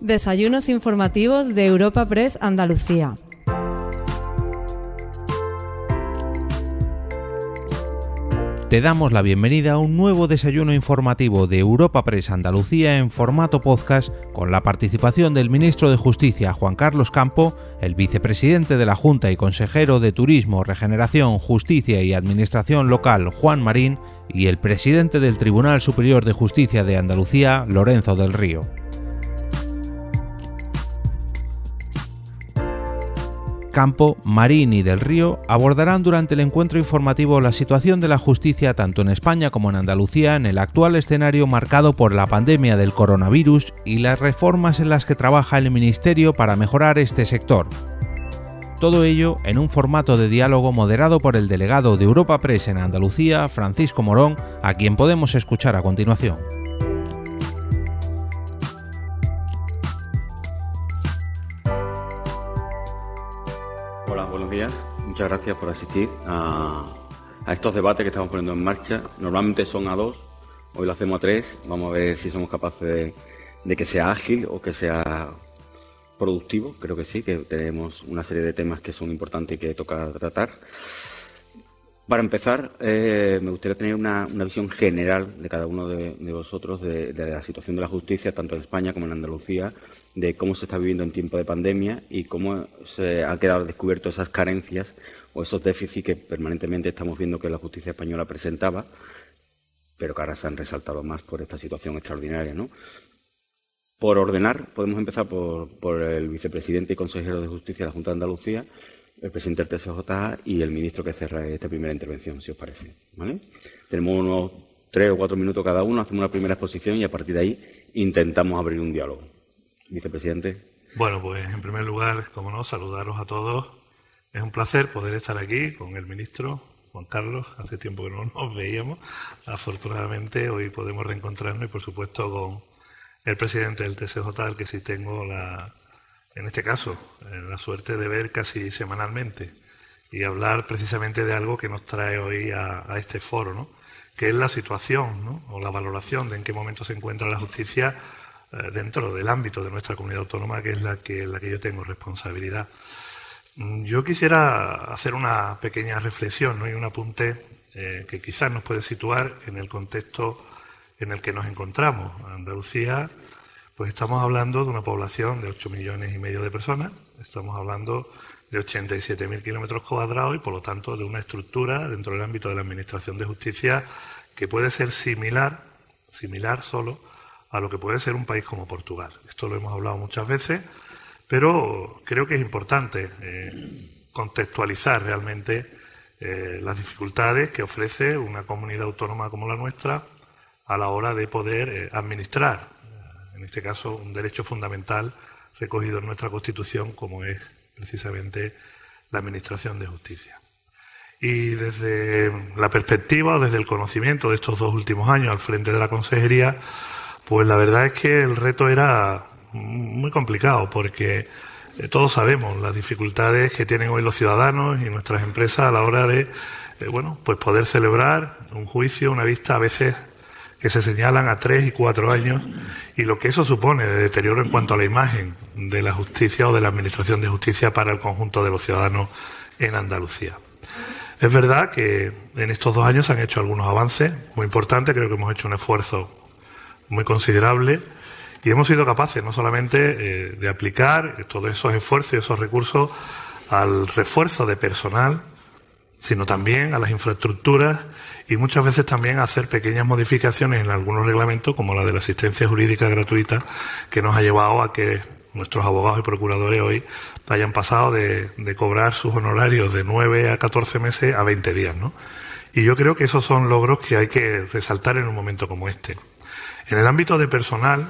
Desayunos informativos de Europa Press Andalucía. Te damos la bienvenida a un nuevo desayuno informativo de Europa Press Andalucía en formato podcast con la participación del ministro de Justicia Juan Carlos Campo, el vicepresidente de la Junta y consejero de Turismo, Regeneración, Justicia y Administración Local Juan Marín y el presidente del Tribunal Superior de Justicia de Andalucía Lorenzo del Río. Campo, Marín y del Río abordarán durante el encuentro informativo la situación de la justicia tanto en España como en Andalucía en el actual escenario marcado por la pandemia del coronavirus y las reformas en las que trabaja el Ministerio para mejorar este sector. Todo ello en un formato de diálogo moderado por el delegado de Europa Press en Andalucía, Francisco Morón, a quien podemos escuchar a continuación. Muchas gracias por asistir a, estos debates que estamos poniendo en marcha. Normalmente son a dos, hoy lo hacemos a tres. Vamos a ver si somos capaces de, que sea ágil o que sea productivo. Creo que sí, que tenemos una serie de temas que son importantes y que toca tratar. Para empezar, eh, me gustaría tener una, visión general de cada uno de, vosotros de, la situación de la justicia, tanto en España como en Andalucía, de cómo se está viviendo en tiempo de pandemia y cómo se han quedado descubiertos esas carencias o esos déficits que permanentemente estamos viendo que la justicia española presentaba, pero que ahora se han resaltado más por esta situación extraordinaria. ¿no? Por ordenar, podemos empezar por, el vicepresidente y consejero de Justicia de la Junta de Andalucía, el presidente del TSJ y el ministro que cierra esta primera intervención, si os parece. ¿vale? Tenemos unos tres o cuatro minutos cada uno, hacemos una primera exposición y a partir de ahí intentamos abrir un diálogo vicepresidente. Bueno, pues en primer lugar, como no, saludaros a todos. Es un placer poder estar aquí con el ministro Juan Carlos. Hace tiempo que no nos veíamos. Afortunadamente hoy podemos reencontrarnos y, por supuesto, con el presidente del TCJ, al que sí tengo la, en este caso, eh, la suerte de ver casi semanalmente y hablar precisamente de algo que nos trae hoy a, a este foro, ¿no? que es la situación ¿no? o la valoración de en qué momento se encuentra la justicia dentro del ámbito de nuestra comunidad autónoma, que es la que, la que yo tengo responsabilidad. Mm, yo quisiera hacer una pequeña reflexión ¿no? y un apunte eh, que quizás nos puede situar en el contexto en el que nos encontramos. Andalucía, pues estamos hablando de una población de 8 millones y medio de personas, estamos hablando de 87.000 kilómetros cuadrados y, por lo tanto, de una estructura dentro del ámbito de la Administración de Justicia que puede ser similar, similar solo a lo que puede ser un país como Portugal. Esto lo hemos hablado muchas veces, pero creo que es importante eh, contextualizar realmente eh, las dificultades que ofrece una comunidad autónoma como la nuestra a la hora de poder eh, administrar, en este caso, un derecho fundamental recogido en nuestra Constitución como es precisamente la Administración de Justicia. Y desde la perspectiva desde el conocimiento de estos dos últimos años al frente de la Consejería, pues la verdad es que el reto era muy complicado porque eh, todos sabemos las dificultades que tienen hoy los ciudadanos y nuestras empresas a la hora de, eh, bueno, pues poder celebrar un juicio, una vista a veces que se señalan a tres y cuatro años y lo que eso supone de deterioro en cuanto a la imagen de la justicia o de la administración de justicia para el conjunto de los ciudadanos en Andalucía. Es verdad que en estos dos años se han hecho algunos avances muy importantes, creo que hemos hecho un esfuerzo muy considerable y hemos sido capaces no solamente eh, de aplicar todos esos esfuerzos y esos recursos al refuerzo de personal, sino también a las infraestructuras y muchas veces también a hacer pequeñas modificaciones en algunos reglamentos, como la de la asistencia jurídica gratuita, que nos ha llevado a que nuestros abogados y procuradores hoy hayan pasado de, de cobrar sus honorarios de 9 a 14 meses a 20 días. ¿no? Y yo creo que esos son logros que hay que resaltar en un momento como este. En el ámbito de personal,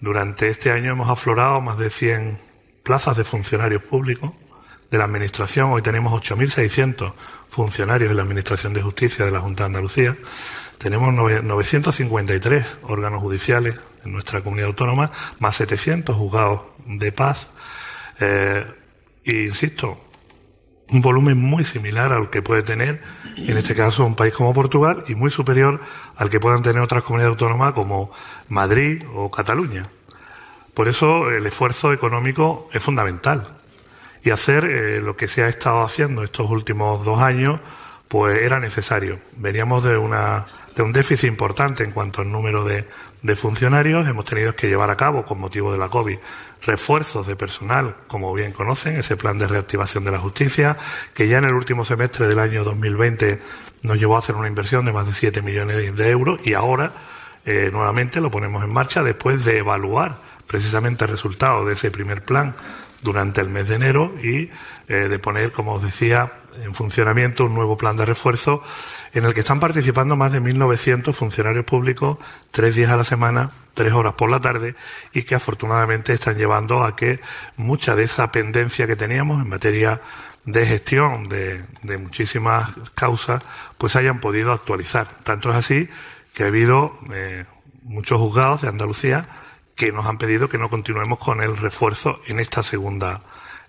durante este año hemos aflorado más de 100 plazas de funcionarios públicos de la Administración. Hoy tenemos 8.600 funcionarios en la Administración de Justicia de la Junta de Andalucía. Tenemos 953 órganos judiciales en nuestra comunidad autónoma, más 700 juzgados de paz. Eh, e insisto, un volumen muy similar al que puede tener, en este caso, un país como Portugal y muy superior al que puedan tener otras comunidades autónomas como Madrid o Cataluña. Por eso el esfuerzo económico es fundamental. Y hacer eh, lo que se ha estado haciendo estos últimos dos años, pues era necesario. Veníamos de, una, de un déficit importante en cuanto al número de, de funcionarios. Hemos tenido que llevar a cabo, con motivo de la COVID, refuerzos de personal, como bien conocen, ese plan de reactivación de la justicia, que ya en el último semestre del año 2020 nos llevó a hacer una inversión de más de 7 millones de euros y ahora eh, nuevamente lo ponemos en marcha después de evaluar precisamente el resultado de ese primer plan durante el mes de enero y eh, de poner, como os decía, en funcionamiento un nuevo plan de refuerzo en el que están participando más de 1.900 funcionarios públicos, tres días a la semana, tres horas por la tarde, y que afortunadamente están llevando a que mucha de esa pendencia que teníamos en materia de gestión de, muchísimas causas, pues hayan podido actualizar. Tanto es así que ha habido eh, muchos juzgados de Andalucía que nos han pedido que no continuemos con el refuerzo en esta segunda,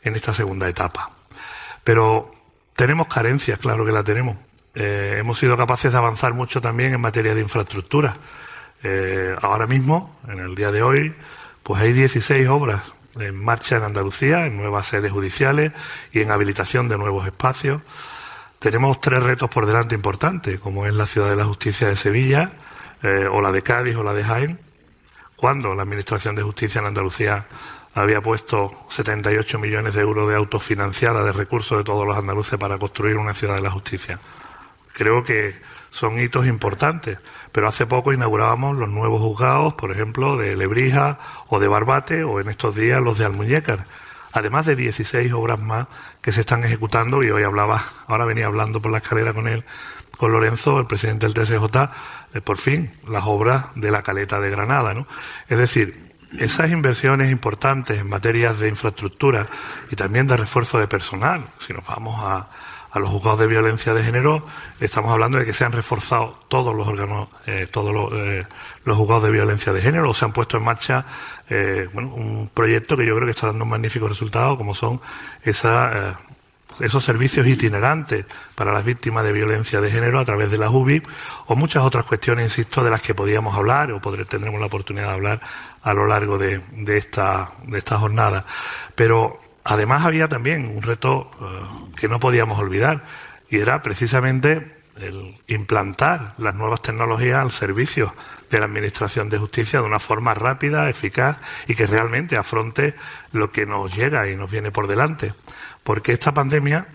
en esta segunda etapa. Pero tenemos carencias, claro que la tenemos. Eh, hemos sido capaces de avanzar mucho también en materia de infraestructura. Eh, ahora mismo, en el día de hoy, pues hay 16 obras en marcha en Andalucía, en nuevas sedes judiciales y en habilitación de nuevos espacios. Tenemos tres retos por delante importantes, como es la Ciudad de la Justicia de Sevilla, eh, o la de Cádiz o la de Jaén, cuando la Administración de Justicia en Andalucía había puesto 78 millones de euros de autofinanciada de recursos de todos los andaluces para construir una ciudad de la justicia. Creo que son hitos importantes, pero hace poco inaugurábamos los nuevos juzgados, por ejemplo, de Lebrija o de Barbate, o en estos días los de Almuñécar, además de 16 obras más que se están ejecutando, y hoy hablaba, ahora venía hablando por la escalera con él, con Lorenzo, el presidente del TSJ, por fin, las obras de la caleta de Granada. Es decir, esas inversiones importantes en materias de infraestructura y también de refuerzo de personal, si nos vamos a, a los juzgados de violencia de género, estamos hablando de que se han reforzado todos los órganos, eh, todos los, eh, los, juzgados de violencia de género, o se han puesto en marcha eh, un proyecto que yo creo que está dando un magnífico resultado, como son esa, esos servicios itinerantes para las víctimas de violencia de género a través de la UBI, o muchas otras cuestiones, insisto, de las que podíamos hablar o tendremos la oportunidad de hablar a lo largo de, de, esta, de esta jornada. Pero además había también un reto eh, que no podíamos olvidar y era precisamente el implantar las nuevas tecnologías al servicio de la Administración de Justicia de una forma rápida, eficaz y que realmente afronte lo que nos llega y nos viene por delante. Porque esta pandemia,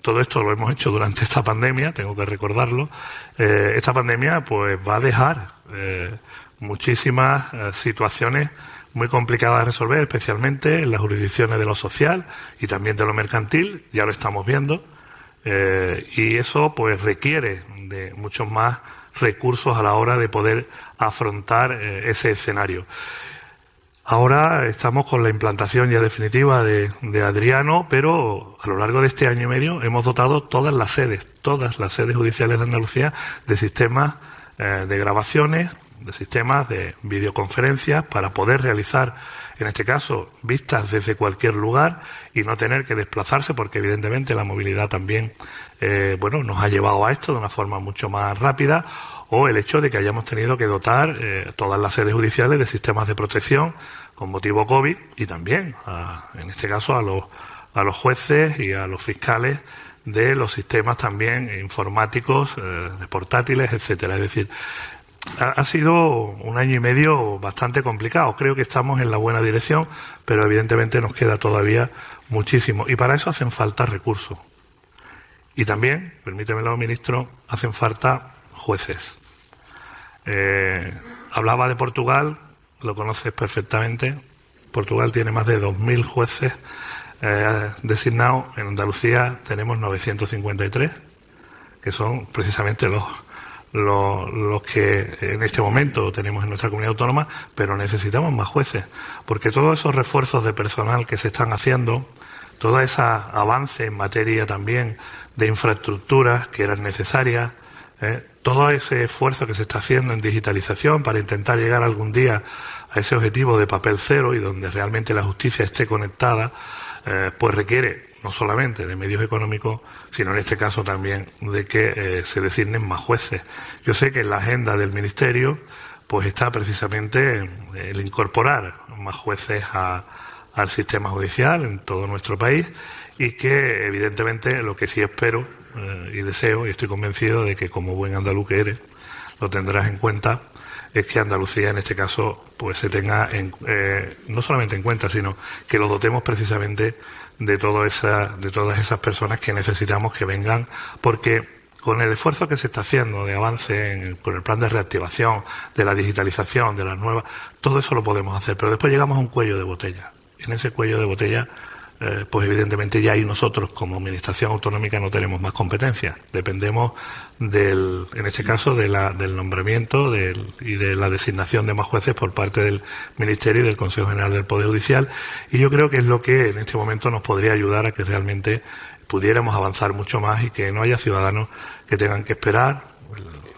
todo esto lo hemos hecho durante esta pandemia, tengo que recordarlo, eh, esta pandemia pues va a dejar eh, muchísimas eh, situaciones muy complicadas de resolver, especialmente en las jurisdicciones de lo social y también de lo mercantil, ya lo estamos viendo, y eso pues requiere de muchos más recursos a la hora de poder afrontar ese escenario. Ahora estamos con la implantación ya definitiva de, Adriano, pero a lo largo de este año y medio hemos dotado todas las sedes, todas las sedes judiciales de Andalucía de sistemas de grabaciones, de sistemas de videoconferencias para poder realizar, en este caso, vistas desde cualquier lugar y no tener que desplazarse, porque evidentemente la movilidad también, eh, bueno, nos ha llevado a esto de una forma mucho más rápida, o el hecho de que hayamos tenido que dotar eh, todas las sedes judiciales de sistemas de protección con motivo COVID y también, en este caso, a los, jueces y a los fiscales de los sistemas también informáticos, eh, portátiles, etcétera. Es decir, ha, sido un año y medio bastante complicado. Creo que estamos en la buena dirección, pero evidentemente nos queda todavía muchísimo. Y para eso hacen falta recursos. Y también, permítemelo, ministro, hacen falta jueces. Eh, hablaba de Portugal, lo conoces perfectamente. Portugal tiene más de 2.000 jueces eh, designados. En Andalucía tenemos 953, que son precisamente los los, que en este momento tenemos en nuestra comunidad autónoma, pero necesitamos más jueces, porque todos esos refuerzos de personal que se están haciendo, todo ese avance en materia también de infraestructuras que eran necesarias, ¿eh? todo ese esfuerzo que se está haciendo en digitalización para intentar llegar algún día a ese objetivo de papel cero y donde realmente la justicia esté conectada, eh, pues requiere no solamente de medios económicos, sino en este caso también de que eh, se designen más jueces. Yo sé que en la agenda del Ministerio pues está precisamente el incorporar más jueces al sistema judicial en todo nuestro país y que evidentemente lo que sí espero eh, y deseo y estoy convencido de que como buen andaluz que eres lo tendrás en cuenta es que Andalucía en este caso pues se tenga en, eh, no solamente en cuenta sino que lo dotemos precisamente de todo esa, de todas esas personas que necesitamos que vengan porque con el esfuerzo que se está haciendo de avance con el plan de reactivación, de la digitalización, de las nuevas, todo eso lo podemos hacer, pero después llegamos a un cuello de botella. En ese cuello de botella eh, pues evidentemente ya ahí nosotros como administración autonómica no tenemos más competencias. Dependemos del, en este caso, de la, del nombramiento y de la designación de más jueces por parte del Ministerio y del Consejo General del Poder Judicial. Y yo creo que es lo que en este momento nos podría ayudar a que realmente pudiéramos avanzar mucho más y que no haya ciudadanos que tengan que esperar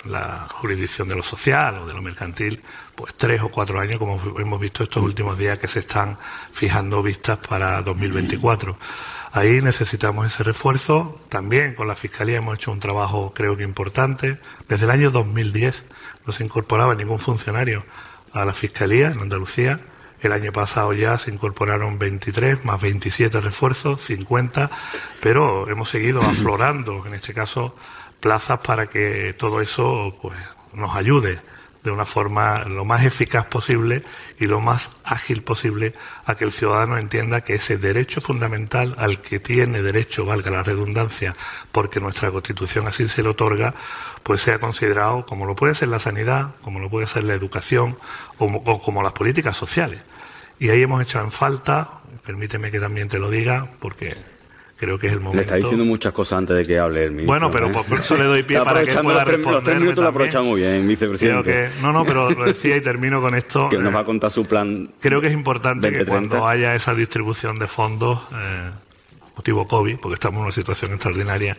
la jurisdicción de lo social o de lo mercantil, pues tres o cuatro años, como hemos visto estos últimos días que se están fijando vistas para 2024. Ahí necesitamos ese refuerzo. También con la Fiscalía hemos hecho un trabajo, creo que importante. Desde el año 2010 no se incorporaba ningún funcionario a la Fiscalía en Andalucía. El año pasado ya se incorporaron 23 más 27 refuerzos, 50, pero hemos seguido aflorando, en este caso, plazas para que todo eso pues, nos ayude de una forma lo más eficaz posible y lo más ágil posible a que el ciudadano entienda que ese derecho fundamental al que tiene derecho, valga la redundancia, porque nuestra Constitución así se le otorga, pues sea considerado como lo puede ser la sanidad, como lo puede ser la educación o, o como las políticas sociales. Y ahí hemos hecho en falta, permíteme que también te lo diga, porque creo que es el momento. Le está diciendo muchas cosas antes de que hable el ministro. Bueno, pero ¿eh? por eso le doy pie para que pueda responder. Los tres minutos lo aprovechan muy bien, vicepresidente. no, no, pero lo decía y termino con esto. que nos va a contar su plan. Creo que es importante que cuando haya esa distribución de fondos, eh, motivo COVID, porque estamos en una situación extraordinaria,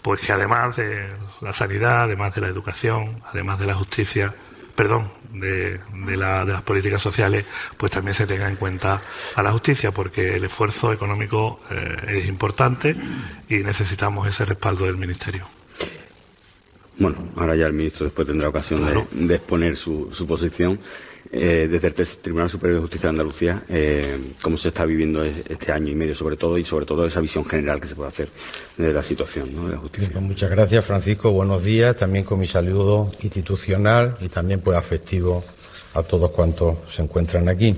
pues que además de la sanidad, además de la educación, además de la justicia, perdón, de, de, la, de, las políticas sociales, pues también se tenga en cuenta a la justicia, porque el esfuerzo económico eh, es importante y necesitamos ese respaldo del Ministerio. Bueno, ahora ya el ministro después tendrá ocasión de, de, exponer su, su posición. Eh, desde el Tribunal Superior de Justicia de Andalucía, eh, cómo se está viviendo este año y medio, sobre todo, y sobre todo esa visión general que se puede hacer de la situación ¿no? de la justicia. Pues muchas gracias, Francisco. Buenos días. También con mi saludo institucional y también pues afectivo a todos cuantos se encuentran aquí.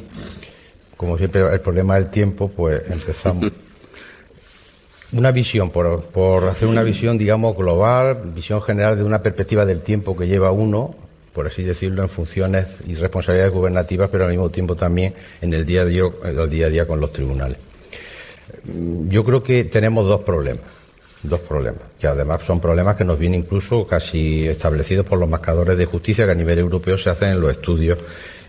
Como siempre, el problema del tiempo, pues empezamos. Una visión, por, por hacer una visión, digamos, global, visión general de una perspectiva del tiempo que lleva uno por así decirlo, en funciones y responsabilidades gubernativas, pero al mismo tiempo también en el día a día, a día con los tribunales. Yo creo que tenemos dos problemas, dos problemas, que además son problemas que nos vienen incluso casi establecidos por los marcadores de justicia que a nivel europeo se hacen en los estudios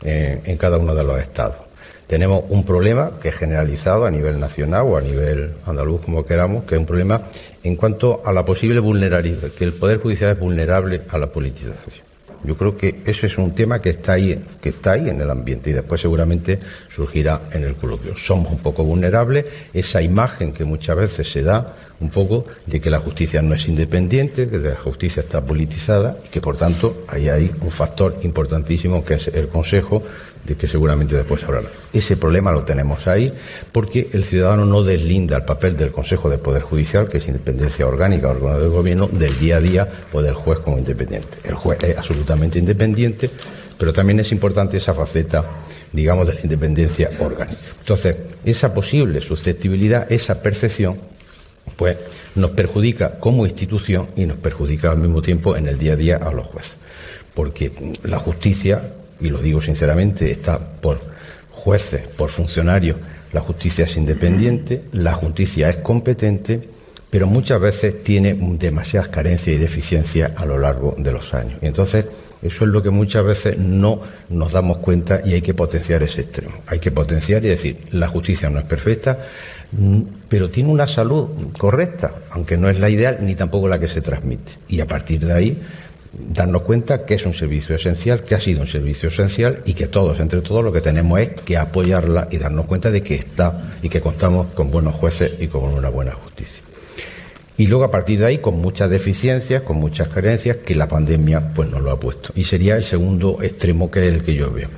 eh, en cada uno de los estados. Tenemos un problema que es generalizado a nivel nacional o a nivel andaluz, como queramos, que es un problema en cuanto a la posible vulnerabilidad, que el Poder Judicial es vulnerable a la politización. Yo creo que eso es un tema que está ahí, que está ahí en el ambiente y después seguramente surgirá en el coloquio. Somos un poco vulnerables, esa imagen que muchas veces se da un poco de que la justicia no es independiente, que la justicia está politizada y que por tanto ahí hay un factor importantísimo que es el Consejo de que seguramente después hablará. Ese problema lo tenemos ahí porque el ciudadano no deslinda el papel del Consejo de Poder Judicial, que es independencia orgánica, órgano del gobierno, del día a día o del juez como independiente. El juez es absolutamente independiente, pero también es importante esa faceta, digamos, de la independencia orgánica. Entonces, esa posible susceptibilidad, esa percepción, pues nos perjudica como institución y nos perjudica al mismo tiempo en el día a día a los jueces. Porque la justicia y lo digo sinceramente, está por jueces, por funcionarios. La justicia es independiente, la justicia es competente, pero muchas veces tiene demasiadas carencias y deficiencias a lo largo de los años. Y entonces, eso es lo que muchas veces no nos damos cuenta y hay que potenciar ese extremo. Hay que potenciar y decir, la justicia no es perfecta, mm, pero tiene una salud correcta, aunque no es la ideal ni tampoco la que se transmite. Y a partir de ahí darnos cuenta que es un servicio esencial, que ha sido un servicio esencial y que todos, entre todos, lo que tenemos es que apoyarla y darnos cuenta de que está y que contamos con buenos jueces y con una buena justicia. Y luego a partir de ahí, con muchas deficiencias, con muchas carencias, que la pandemia pues nos lo ha puesto. Y sería el segundo extremo que es el que yo veo,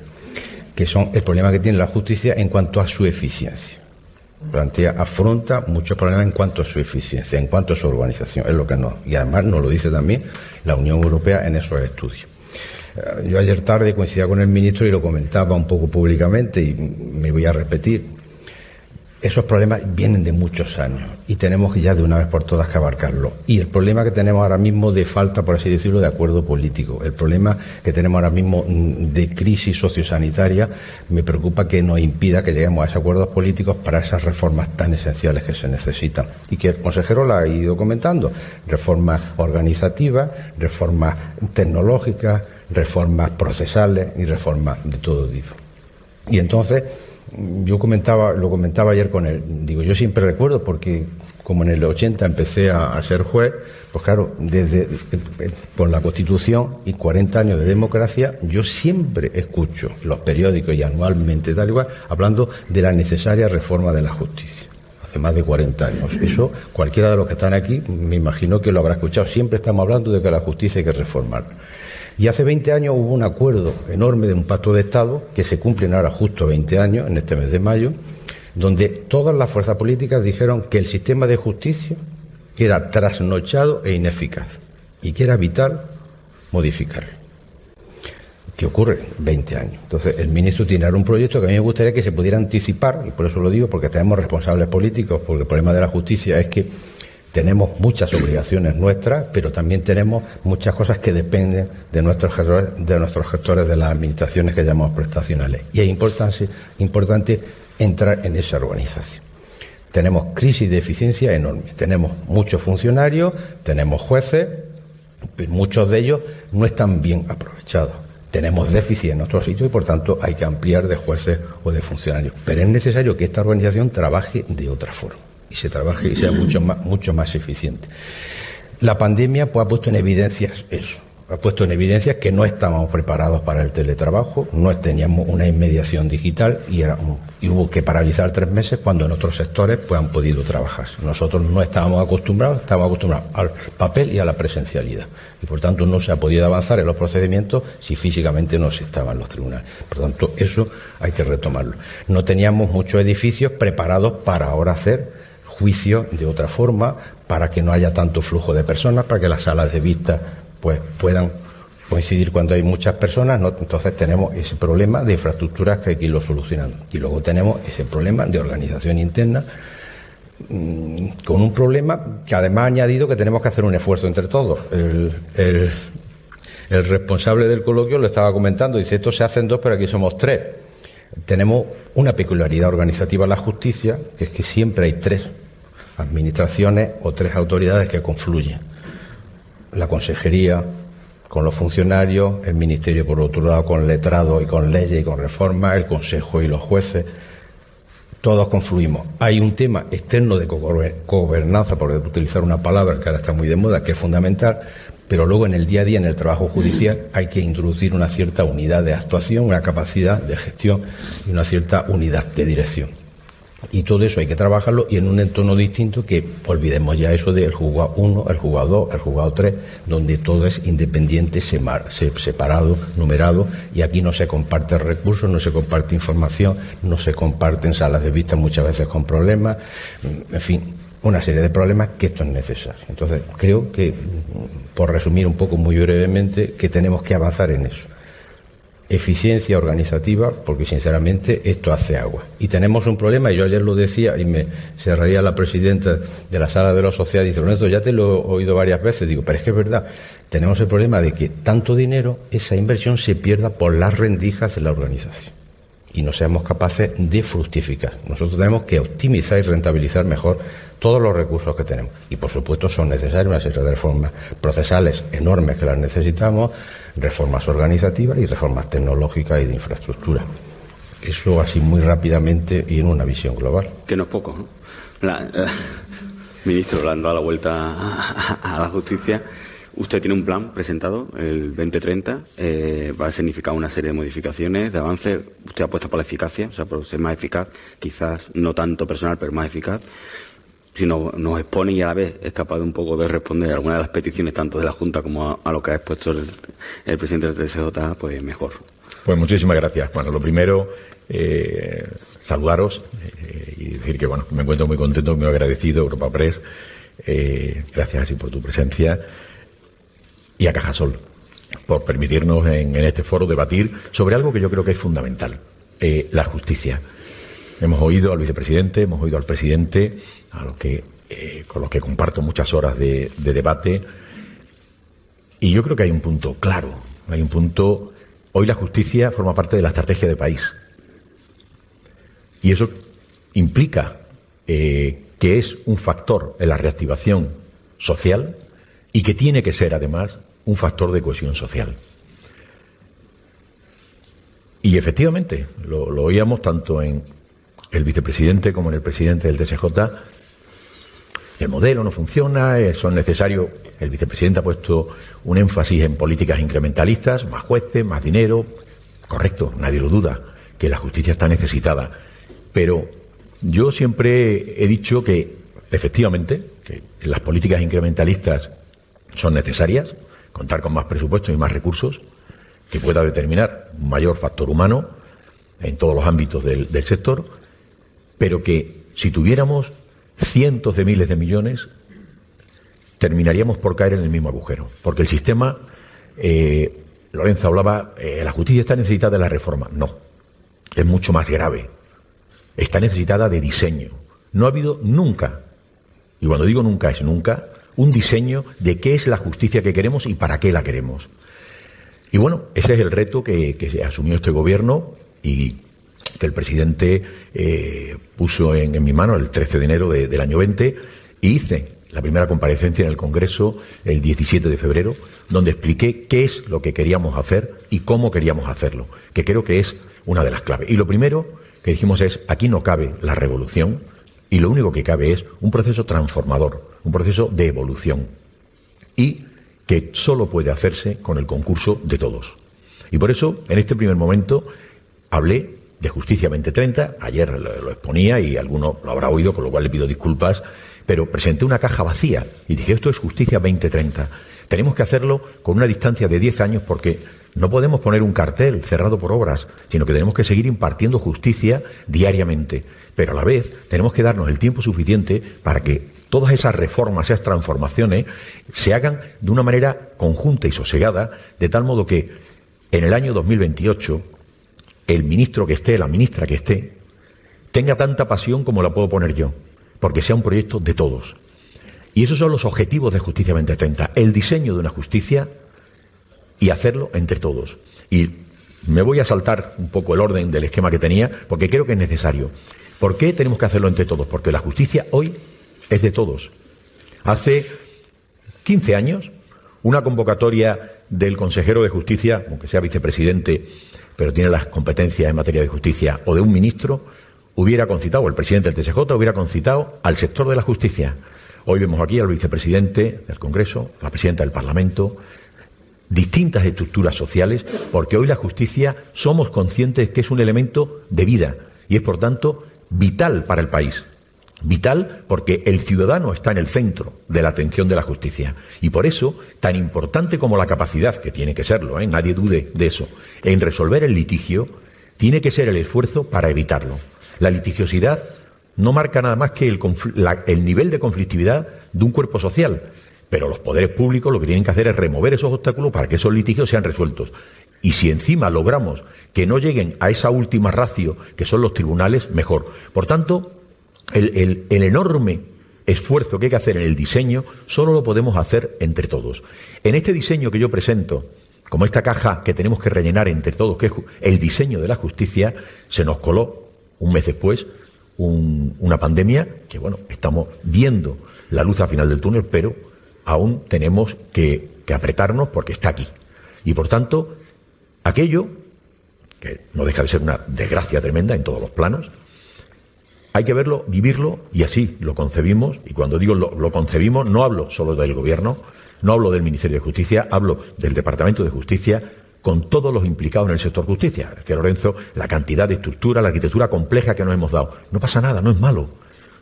que son el problema que tiene la justicia en cuanto a su eficiencia. Plantea, afronta muchos problemas en cuanto a su eficiencia, en cuanto a su organización, es lo que no. Y además nos lo dice también la Unión Europea en esos estudios. Eh, yo ayer tarde coincidía con el ministro y lo comentaba un poco públicamente y me voy a repetir esos problemas vienen de muchos años y tenemos que ya de una vez por todas que abarcarlo. Y el problema que tenemos ahora mismo de falta, por así decirlo, de acuerdo político, el problema que tenemos ahora mismo mm, de crisis sociosanitaria, me preocupa que nos impida que lleguemos a esos acuerdos políticos para esas reformas tan esenciales que se necesitan. Y que el consejero la ha ido comentando. Reformas organizativas, reformas tecnológicas, reformas procesales y reformas de todo tipo. Y entonces, yo comentaba, lo comentaba ayer con él, digo, yo siempre recuerdo porque como en el 80 empecé a, ser juez, pues claro, desde con la Constitución y 40 años de democracia, yo siempre escucho los periódicos y anualmente tal igual hablando de la necesaria reforma de la justicia. Hace más de 40 años. Eso cualquiera de los que están aquí me imagino que lo habrá escuchado. Siempre estamos hablando de que la justicia hay que reformar. Y hace 20 años hubo un acuerdo enorme de un pacto de Estado, que se cumplen ahora justo 20 años, en este mes de mayo, donde todas las fuerzas políticas dijeron que el sistema de justicia era trasnochado e ineficaz y que era vital modificarlo. ¿Qué ocurre? 20 años. Entonces, el ministro tiene ahora un proyecto que a mí me gustaría que se pudiera anticipar, y por eso lo digo, porque tenemos responsables políticos, porque el problema de la justicia es que tenemos muchas obligaciones nuestras, pero también tenemos muchas cosas que dependen de nuestros gestores, de, las administraciones que llamamos prestacionales. Y es importante, entrar en esa organización. Tenemos crisis de eficiencia enorme. Tenemos muchos funcionarios, tenemos jueces, muchos de ellos no están bien aprovechados. Tenemos déficit en nuestros sitios y, por tanto, hay que ampliar de jueces o de funcionarios. Pero es necesario que esta organización trabaje de otra forma y se trabaje y sea mucho más, mucho más eficiente. La pandemia pues, ha puesto en evidencia eso, ha puesto en evidencia que no estábamos preparados para el teletrabajo, no teníamos una inmediación digital y, era hubo que paralizar tres meses cuando en otros sectores pues, han podido trabajar. Nosotros no estábamos acostumbrados, estábamos acostumbrados al papel y a la presencialidad. Y por tanto no se ha podido avanzar en los procedimientos si físicamente no se estaban los tribunales. Por tanto, eso hay que retomarlo. No teníamos muchos edificios preparados para ahora hacer juicio de otra forma, para que no haya tanto flujo de personas, para que las salas de vista pues, puedan coincidir cuando hay muchas personas, entonces tenemos ese problema de infraestructuras que hay que irlo solucionando. Y luego tenemos ese problema de organización interna, mm, con un problema que además ha añadido que tenemos que hacer un esfuerzo entre todos. El, el, el responsable del coloquio lo estaba comentando, dice, esto se hacen dos, pero aquí somos tres. Tenemos una peculiaridad organizativa en la justicia, que es que siempre hay tres administraciones o tres autoridades que confluyen. La consejería con los funcionarios, el ministerio por otro lado con letrados y con leyes y con reformas, el consejo y los jueces. Todos confluimos. Hay un tema externo de gobernanza, por utilizar una palabra que ahora está muy de moda, que es fundamental, pero luego en el día a día, en el trabajo judicial, hay que introducir una cierta unidad de actuación, una capacidad de gestión y una cierta unidad de dirección. Y todo eso hay que trabajarlo y en un entorno distinto que olvidemos ya eso del juzgado 1, el juzgado 2, el juzgado 3, donde todo es independiente, separado, numerado, y aquí no se comparte recursos, no se comparte información, no se comparten salas de vista muchas veces con problemas, en fin, una serie de problemas que esto es necesario. Entonces, creo que, por resumir un poco muy brevemente, que tenemos que avanzar en eso eficiencia organizativa, porque sinceramente esto hace agua. Y tenemos un problema, y yo ayer lo decía, y me cerraría la presidenta de la sala de los sociales, y dice, esto ya te lo he oído varias veces, digo, pero es que es verdad, tenemos el problema de que tanto dinero, esa inversión se pierda por las rendijas de la organización y no seamos capaces de fructificar. Nosotros tenemos que optimizar y rentabilizar mejor todos los recursos que tenemos. Y por supuesto son necesarias una serie de reformas procesales enormes que las necesitamos, reformas organizativas y reformas tecnológicas y de infraestructura. Eso así muy rápidamente y en una visión global. Que no es poco, ¿no? Eh, ministro, dando a la vuelta a, la justicia, usted tiene un plan presentado, el 2030, eh, va a significar una serie de modificaciones, de avances. Usted ha puesto por la eficacia, o sea, por ser más eficaz, quizás no tanto personal, pero más eficaz si nos, nos, expone y a la vez es capaz de un poco de responder a algunas de las peticiones, tanto de la Junta como a, lo que ha expuesto el, presidente del TSJ, pues mejor. Pues muchísimas gracias. Bueno, lo primero, eh, saludaros eh, y decir que bueno, me encuentro muy contento, muy agradecido, Europa Press. Eh, gracias así por tu presencia y a Cajasol por permitirnos en, este foro debatir sobre algo que yo creo que es fundamental, la justicia. Hemos oído al vicepresidente, hemos oído al presidente, a los que, eh, con los que comparto muchas horas de, debate. Y yo creo que hay un punto claro, hay un punto. Hoy la justicia forma parte de la estrategia de país. Y eso implica eh, que es un factor en la reactivación social y que tiene que ser además un factor de cohesión social. Y efectivamente, lo, lo oíamos tanto en el vicepresidente como en el presidente del TSJ, el modelo no funciona, eh, son necesarios. El vicepresidente ha puesto un énfasis en políticas incrementalistas, más jueces, más dinero. Correcto, nadie lo duda, que la justicia está necesitada. Pero yo siempre he dicho que, efectivamente, que las políticas incrementalistas son necesarias, contar con más presupuestos y más recursos, que pueda determinar un mayor factor humano en todos los ámbitos del, sector, pero que si tuviéramos cientos de miles de millones, terminaríamos por caer en el mismo agujero. Porque el sistema, eh, Lorenzo hablaba, eh, la justicia está necesitada de la reforma. No, es mucho más grave. Está necesitada de diseño. No ha habido nunca, y cuando digo nunca es nunca, un diseño de qué es la justicia que queremos y para qué la queremos. Y bueno, ese es el reto que, asumió este gobierno y que el presidente eh, puso en, mi mano el 13 de enero del año 20 y hice la primera comparecencia en el Congreso el 17 de febrero, donde expliqué qué es lo que queríamos hacer y cómo queríamos hacerlo, que creo que es una de las claves. Y lo primero que dijimos es, aquí no cabe la revolución y lo único que cabe es un proceso transformador, un proceso de evolución y que solo puede hacerse con el concurso de todos. Y por eso, en este primer momento, hablé de Justicia 2030. Ayer lo, exponía y alguno lo habrá oído, con lo cual le pido disculpas, pero presenté una caja vacía y dije, esto es Justicia 2030. Tenemos que hacerlo con una distancia de 10 años porque no podemos poner un cartel cerrado por obras, sino que tenemos que seguir impartiendo justicia diariamente. Pero a la vez tenemos que darnos el tiempo suficiente para que todas esas reformas, esas transformaciones, se hagan de una manera conjunta y sosegada, de tal modo que en el año 2028 el ministro que esté, la ministra que esté, tenga tanta pasión como la puedo poner yo, porque sea un proyecto de todos. Y esos son los objetivos de Justicia 2030, el diseño de una justicia y hacerlo entre todos. Y me voy a saltar un poco el orden del esquema que tenía, porque creo que es necesario. ¿Por qué tenemos que hacerlo entre todos? Porque la justicia hoy es de todos. Hace 15 años, una convocatoria del consejero de justicia, aunque sea vicepresidente pero tiene las competencias en materia de justicia, o de un ministro, hubiera concitado, o el presidente del TSJ hubiera concitado al sector de la justicia. Hoy vemos aquí al vicepresidente del Congreso, la presidenta del Parlamento, distintas estructuras sociales, porque hoy la justicia somos conscientes que es un elemento de vida y es, por tanto, vital para el país. Vital porque el ciudadano está en el centro de la atención de la justicia. Y por eso, tan importante como la capacidad, que tiene que serlo, ¿eh? nadie dude de eso, en resolver el litigio, tiene que ser el esfuerzo para evitarlo. La litigiosidad no marca nada más que el, el nivel de conflictividad de un cuerpo social, pero los poderes públicos lo que tienen que hacer es remover esos obstáculos para que esos litigios sean resueltos. Y si encima logramos que no lleguen a esa última ratio que son los tribunales, mejor. Por tanto, el, enorme esfuerzo que hay que hacer en el diseño solo lo podemos hacer entre todos. En este diseño que yo presento, como esta caja que tenemos que rellenar entre todos, que es el diseño de la justicia, se nos coló un mes después una pandemia que, bueno, estamos viendo la luz al final del túnel, pero aún tenemos que, que apretarnos porque está aquí. Y por tanto, aquello, que no deja de ser una desgracia tremenda en todos los planos, hay que verlo, vivirlo y así lo concebimos. Y cuando digo lo, concebimos, no hablo solo del Gobierno, no hablo del Ministerio de Justicia, hablo del Departamento de Justicia con todos los implicados en el sector justicia. Decía Lorenzo, la cantidad de estructura, la arquitectura compleja que nos hemos dado. No pasa nada, no es malo.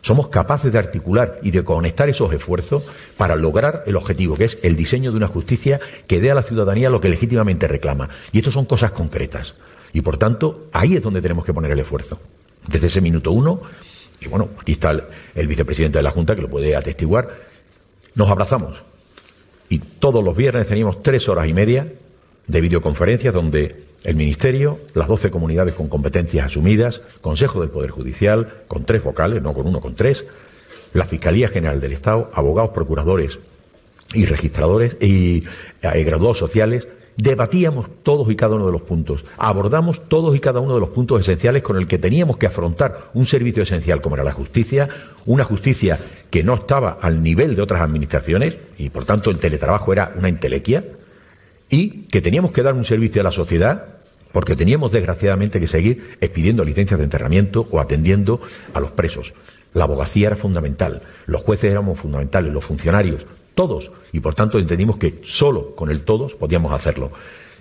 somos capaces de articular y de conectar esos esfuerzos para lograr el objetivo, que es el diseño de una justicia que dé a la ciudadanía lo que legítimamente reclama. Y esto son cosas concretas. Y por tanto, ahí es donde tenemos que poner el esfuerzo. Desde ese minuto uno, y bueno, aquí está el, vicepresidente de la Junta que lo puede atestiguar, nos abrazamos. Y todos los viernes teníamos tres horas y media de videoconferencias donde el Ministerio, las doce comunidades con competencias asumidas, Consejo del Poder Judicial, con tres vocales, no con uno, con tres, la Fiscalía General del Estado, abogados, procuradores y registradores y eh, graduados sociales, debatíamos todos y cada uno de los puntos, abordamos todos y cada uno de los puntos esenciales con el que teníamos que afrontar un servicio esencial como era la justicia, una justicia que no estaba al nivel de otras administraciones y por tanto el teletrabajo era una entelequia y que teníamos que dar un servicio a la sociedad porque teníamos desgraciadamente que seguir expidiendo licencias de enterramiento o atendiendo a los presos. La abogacía era fundamental, los jueces éramos fundamentales, los funcionarios, todos, y por tanto entendimos que solo con el todos podíamos hacerlo.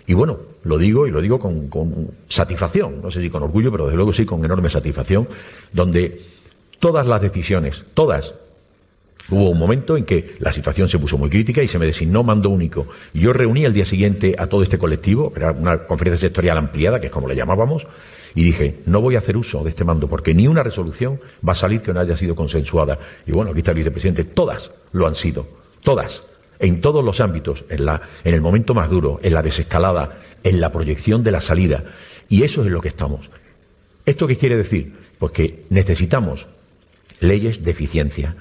Y bueno, lo digo y lo digo con, satisfacción, no sé si con orgullo, pero desde luego sí con enorme satisfacción, donde todas las decisiones, todas Hubo un momento en que la situación se puso muy crítica y se me designó mando único. Yo reuní al día siguiente a todo este colectivo, era una conferencia sectorial ampliada, que es como le llamábamos, y dije, no voy a hacer uso de este mando porque ni una resolución va a salir que no haya sido consensuada. Y bueno, aquí está el vicepresidente, todas lo han sido, todas, en todos los ámbitos, en, la, en el momento más duro, en la desescalada, en la proyección de la salida. Y eso es en lo que estamos. ¿Esto qué quiere decir? Pues que necesitamos leyes de eficiencia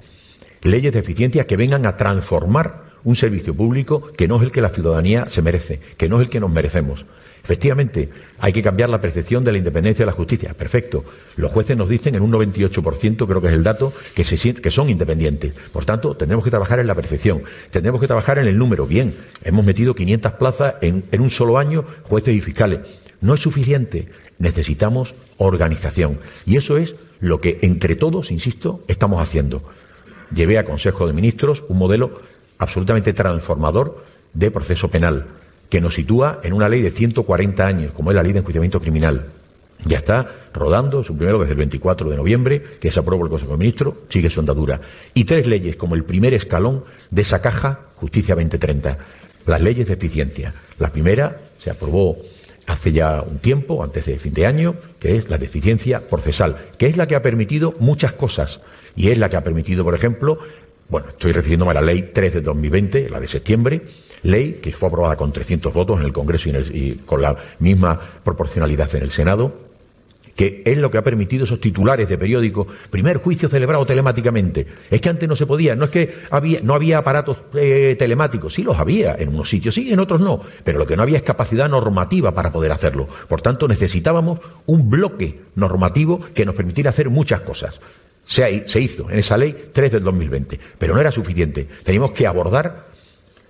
leyes de eficiencia que vengan a transformar un servicio público que no es el que la ciudadanía se merece, que no es el que nos merecemos. Efectivamente, hay que cambiar la percepción de la independencia de la justicia. Perfecto. Los jueces nos dicen en un 98%, creo que es el dato, que, se, que son independientes. Por tanto, tendremos que trabajar en la percepción. Tendremos que trabajar en el número. Bien, hemos metido 500 plazas en, en un solo año, jueces y fiscales. No es suficiente. Necesitamos organización. Y eso es lo que entre todos, insisto, estamos haciendo llevé a Consejo de Ministros un modelo absolutamente transformador de proceso penal, que nos sitúa en una ley de 140 años, como es la ley de enjuiciamiento criminal. Ya está rodando, su primero desde el 24 de noviembre, que se aprobó el Consejo de Ministros, sigue su andadura. Y tres leyes como el primer escalón de esa caja Justicia 2030. Las leyes de eficiencia. La primera se aprobó hace ya un tiempo, antes de fin de año, que es la de eficiencia procesal, que es la que ha permitido muchas cosas y es la que ha permitido, por ejemplo, bueno, estoy refiriéndome a la ley 3 de 2020, la de septiembre, ley que fue aprobada con 300 votos en el Congreso y, con la misma proporcionalidad en el Senado, que es lo que ha permitido esos titulares de periódico, primer juicio celebrado telemáticamente. Es que antes no se podía, no es que había, no había aparatos eh, telemáticos, sí los había, en unos sitios sí, en otros no, pero lo que no había es capacidad normativa para poder hacerlo. Por tanto, necesitábamos un bloque normativo que nos permitiera hacer muchas cosas. Se, hizo en esa ley 3 del 2020, pero no era suficiente. Teníamos que abordar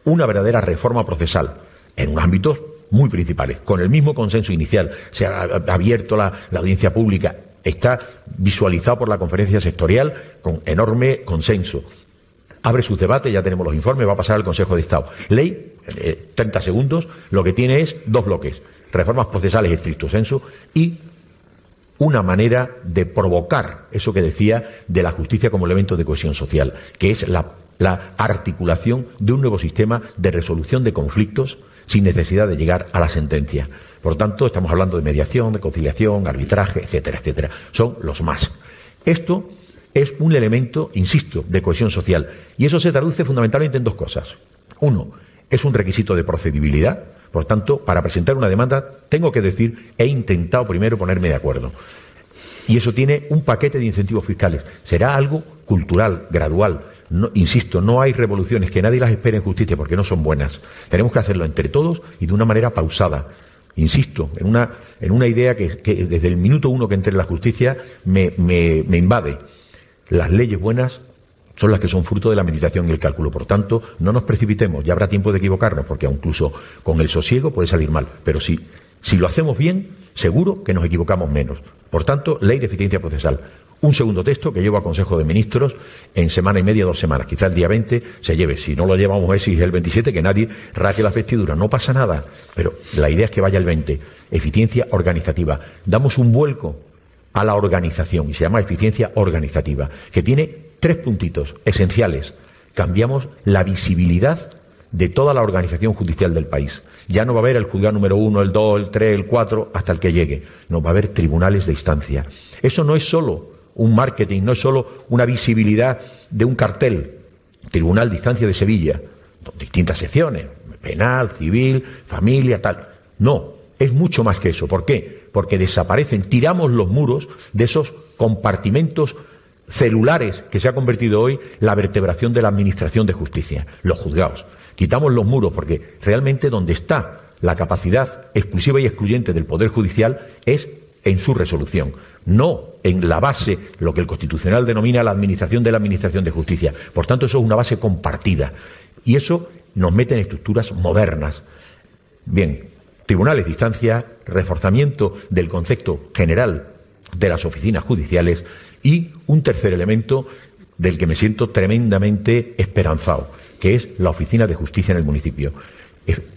una verdadera reforma procesal en unos ámbitos muy principales, con el mismo consenso inicial. Se ha abierto la, audiencia pública, está visualizado por la conferencia sectorial con enorme consenso. Abre sus debates, ya tenemos los informes, va a pasar al Consejo de Estado. Ley, 30 eh, segundos, lo que tiene es dos bloques, reformas procesales estricto senso y una manera de provocar eso que decía de la justicia como elemento de cohesión social, que es la, articulación de un nuevo sistema de resolución de conflictos sin necesidad de llegar a la sentencia. Por tanto, estamos hablando de mediación, de conciliación, arbitraje, etcétera, etcétera. Son los más. Esto es un elemento, insisto, de cohesión social. Y eso se traduce fundamentalmente en dos cosas. Uno, es un requisito de procedibilidad, por tanto, para presentar una demanda, tengo que decir, he intentado primero ponerme de acuerdo. Y eso tiene un paquete de incentivos fiscales. Será algo cultural, gradual. Insisto, no hay revoluciones que nadie las espere en justicia porque no son buenas. Tenemos que hacerlo entre todos y de una manera pausada. Insisto, en una, en una idea que, desde el minuto uno que entré en la justicia me, me invade. Las leyes buenas son las que son fruto de la meditación y el cálculo. Por tanto, no nos precipitemos, ya habrá tiempo de equivocarnos, porque incluso con el sosiego puede salir mal. Pero si, si lo hacemos bien, seguro que nos equivocamos menos. Por tanto, ley de eficiencia procesal. Un segundo texto que llevo a Consejo de Ministros en semana y media, dos semanas. Quizá el día 20 se lleve. Si no lo llevamos ese el 27, que nadie raque la vestidura. No pasa nada. Pero la idea es que vaya el 20. Eficiencia organizativa. Damos un vuelco a la organización y se llama eficiencia organizativa, que tiene tres puntitos esenciales. Cambiamos la visibilidad de toda la organización judicial del país. Ya no va a haber el juzgado número uno, el dos, el tres, el cuatro, hasta el que llegue. No, va a haber tribunales de instancia. Eso no es solo un marketing, no es solo una visibilidad de un cartel. Tribunal de instancia de Sevilla, distintas secciones, penal, civil, familia, tal. No, es mucho más que eso. ¿Por qué? Porque desaparecen, tiramos los muros de esos compartimentos celulares que se ha convertido hoy la vertebración de la Administración de Justicia, los juzgados. Quitamos los muros porque realmente donde está la capacidad exclusiva y excluyente del Poder Judicial es en su resolución, no en la base, lo que el Constitucional denomina la Administración de la Administración de Justicia. Por tanto, eso es una base compartida. Y eso nos mete en estructuras modernas. Bien, tribunales de instancia, reforzamiento del concepto general de las oficinas judiciales y un tercer elemento del que me siento tremendamente esperanzado, que es la oficina de justicia en el municipio.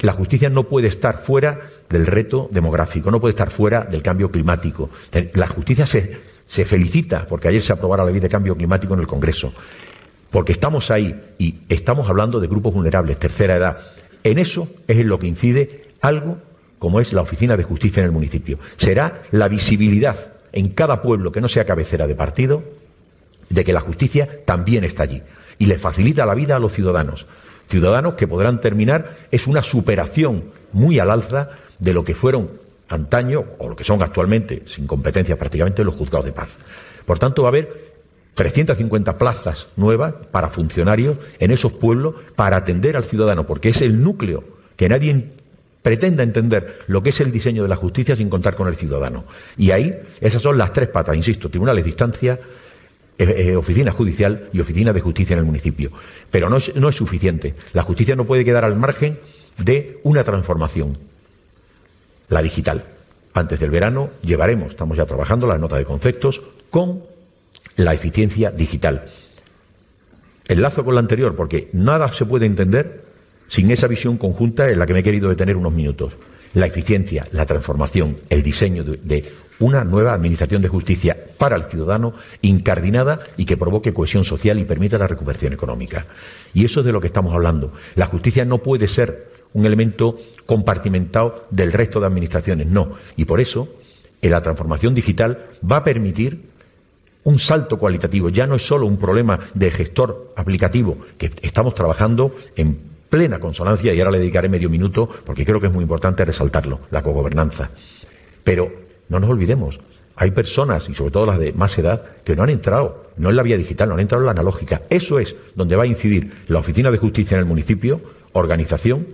La justicia no puede estar fuera del reto demográfico, no puede estar fuera del cambio climático. La justicia se, felicita porque ayer se aprobara la ley de cambio climático en el Congreso, porque estamos ahí y estamos hablando de grupos vulnerables, tercera edad. En eso es en lo que incide algo como es la oficina de justicia en el municipio. Será la visibilidad en cada pueblo que no sea cabecera de partido de que la justicia también está allí y le facilita la vida a los ciudadanos. Ciudadanos que podrán terminar, es una superación muy al alza de lo que fueron antaño, o lo que son actualmente, sin competencia prácticamente, los juzgados de paz. Por tanto, va a haber 350 plazas nuevas para funcionarios en esos pueblos para atender al ciudadano, porque es el núcleo que nadie pretenda entender lo que es el diseño de la justicia sin contar con el ciudadano. Y ahí, esas son las tres patas, insisto, tribunales de distancia, eh, eh, oficina judicial y oficina de justicia en el municipio. Pero no es, no es suficiente. La justicia no puede quedar al margen de una transformación, la digital. Antes del verano llevaremos, estamos ya trabajando la nota de conceptos, con la eficiencia digital. Enlazo con la anterior, porque nada se puede entender sin esa visión conjunta en la que me he querido detener unos minutos. La eficiencia, la transformación, el diseño de una nueva administración de justicia para el ciudadano incardinada y que provoque cohesión social y permita la recuperación económica. Y eso es de lo que estamos hablando. La justicia no puede ser un elemento compartimentado del resto de administraciones, no. Y por eso, la transformación digital va a permitir un salto cualitativo. Ya no es solo un problema de gestor aplicativo, que estamos trabajando en plena consonancia, y ahora le dedicaré medio minuto, porque creo que es muy importante resaltarlo, la cogobernanza. Pero no nos olvidemos, hay personas, y sobre todo las de más edad, que no han entrado, no en la vía digital, no han entrado en la analógica. Eso es donde va a incidir la Oficina de Justicia en el municipio, organización,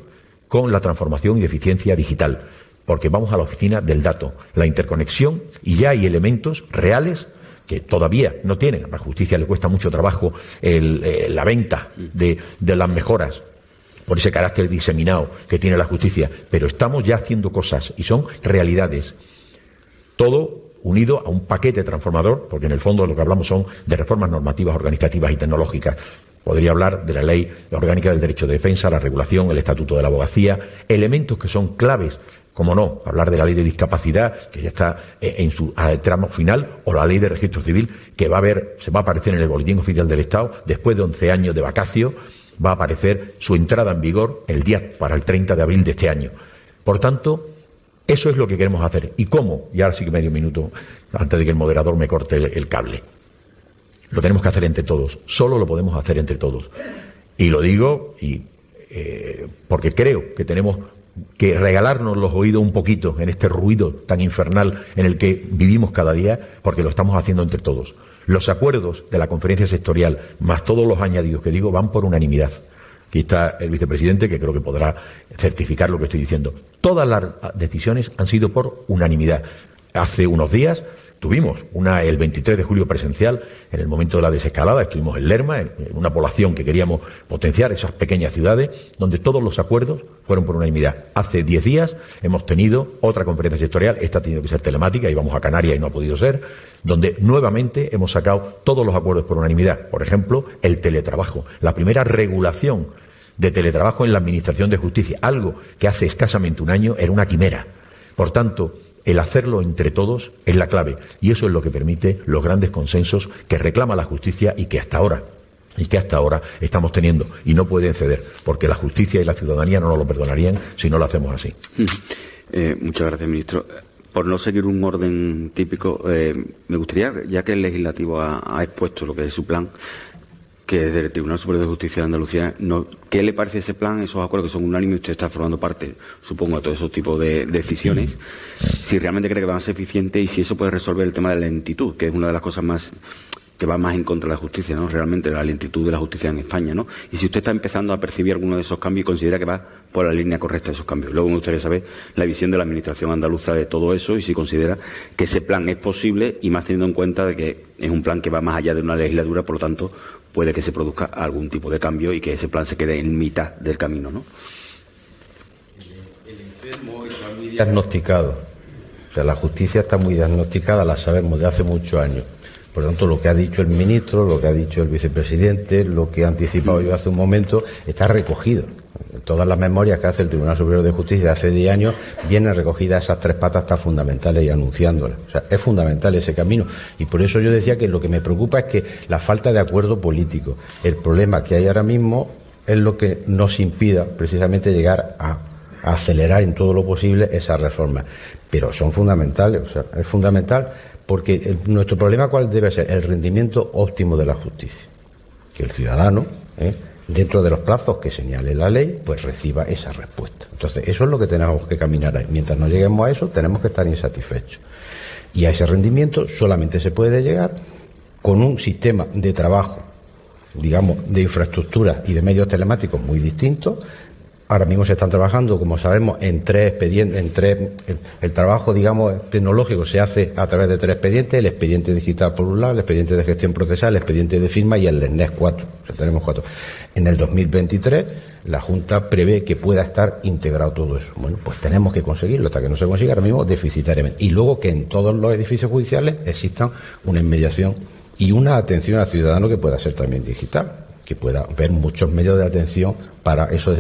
con la transformación y eficiencia digital, porque vamos a la oficina del dato, la interconexión y ya hay elementos reales que todavía no tienen. A la justicia le cuesta mucho trabajo eh, la venta de, de las mejoras por ese carácter diseminado que tiene la justicia, pero estamos ya haciendo cosas y son realidades. Todo unido a un paquete transformador, porque en el fondo lo que hablamos son de reformas normativas, organizativas y tecnológicas Podría hablar de la Ley Orgánica del Derecho de Defensa, la regulación, el Estatuto de la Abogacía, elementos que son claves, como no, hablar de la Ley de Discapacidad, que ya está eh, en su tramo final, o la Ley de Registro Civil, que va a ver, se va a aparecer en el Boletín Oficial del Estado, después de 11 años de vacacio, va a aparecer su entrada en vigor el día para el 30 de abril de este año. Por tanto, eso es lo que queremos hacer. ¿Y cómo? Y ahora sí que medio minuto, antes de que el moderador me corte el cable. Lo tenemos que hacer entre todos. Solo lo podemos hacer entre todos. Y lo digo y, eh, porque creo que tenemos que regalarnos los oídos un poquito en este ruido tan infernal en el que vivimos cada día, porque lo estamos haciendo entre todos. Los acuerdos de la conferencia sectorial, más todos los añadidos que digo, van por unanimidad. Aquí está el vicepresidente que creo que podrá certificar lo que estoy diciendo. Todas las decisiones han sido por unanimidad. Hace unos días Tuvimos una el 23 de julio presencial, en el momento de la desescalada, estuvimos en Lerma, en una población que queríamos potenciar, esas pequeñas ciudades, donde todos los acuerdos fueron por unanimidad. Hace 10 días hemos tenido otra conferencia sectorial, esta ha tenido que ser telemática, íbamos a Canarias y no ha podido ser, donde nuevamente hemos sacado todos los acuerdos por unanimidad. Por ejemplo, el teletrabajo, la primera regulación de teletrabajo en la Administración de Justicia, algo que hace escasamente un año era una quimera. Por tanto, El hacerlo entre todos es la clave y eso es lo que permite los grandes consensos que reclama la justicia y que hasta ahora y que hasta ahora estamos teniendo y no pueden ceder porque la justicia y la ciudadanía no nos lo perdonarían si no lo hacemos así. Eh, muchas gracias, ministro. Por no seguir un orden típico, eh, me gustaría, ya que el legislativo ha, expuesto lo que es su plan, que es del Tribunal Superior de Justicia de Andalucía, no, ¿qué le parece ese plan, esos acuerdos que son unánimes? Usted está formando parte, supongo, de todo ese tipo de decisiones. Si realmente cree que van a ser eficientes y si eso puede resolver el tema de la lentitud, que es una de las cosas más que va más en contra de la justicia, ¿no? Realmente la lentitud de la justicia en España, ¿no? Y si usted está empezando a percibir alguno de esos cambios y considera que va por la línea correcta de esos cambios. Luego me gustaría saber la visión de la Administración andaluza de todo eso y si considera que ese plan es posible y más teniendo en cuenta de que es un plan que va más allá de una legislatura, por lo tanto puede que se produzca algún tipo de cambio y que ese plan se quede en mitad del camino, ¿no? El enfermo está muy diagnosticado. O sea, la justicia está muy diagnosticada, la sabemos de hace muchos años. Por lo tanto, lo que ha dicho el ministro, lo que ha dicho el vicepresidente, lo que ha anticipado yo hace un momento, está recogido. Todas las memorias que hace el Tribunal Superior de Justicia de hace 10 años vienen recogidas esas tres patas tan fundamentales y anunciándolas. O sea, es fundamental ese camino. Y por eso yo decía que lo que me preocupa es que la falta de acuerdo político, el problema que hay ahora mismo es lo que nos impida precisamente llegar a, acelerar en todo lo posible esas reformas. Pero son fundamentales, o sea, es fundamental porque nuestro problema cuál debe ser el rendimiento óptimo de la justicia. Que el ciudadano, ¿eh? Dentro de los plazos que señale la ley, pues reciba esa respuesta. Entonces, eso es lo que tenemos que caminar ahí. Mientras no lleguemos a eso, tenemos que estar insatisfechos. Y a ese rendimiento solamente se puede llegar con un sistema de trabajo, digamos, de infraestructura y de medios telemáticos muy distintos, Ahora mismo se están trabajando, como sabemos, en tres expedientes, en tres, el, trabajo, digamos, tecnológico se hace a través de tres expedientes, el expediente digital por un lado, el expediente de gestión procesal, el expediente de firma y el LENES 4. tenemos cuatro. En el 2023, la Junta prevé que pueda estar integrado todo eso. Bueno, pues tenemos que conseguirlo, hasta que no se consiga ahora mismo deficitariamente. Y luego que en todos los edificios judiciales existan una inmediación y una atención al ciudadano que pueda ser también digital que pueda ver muchos medios de atención para eso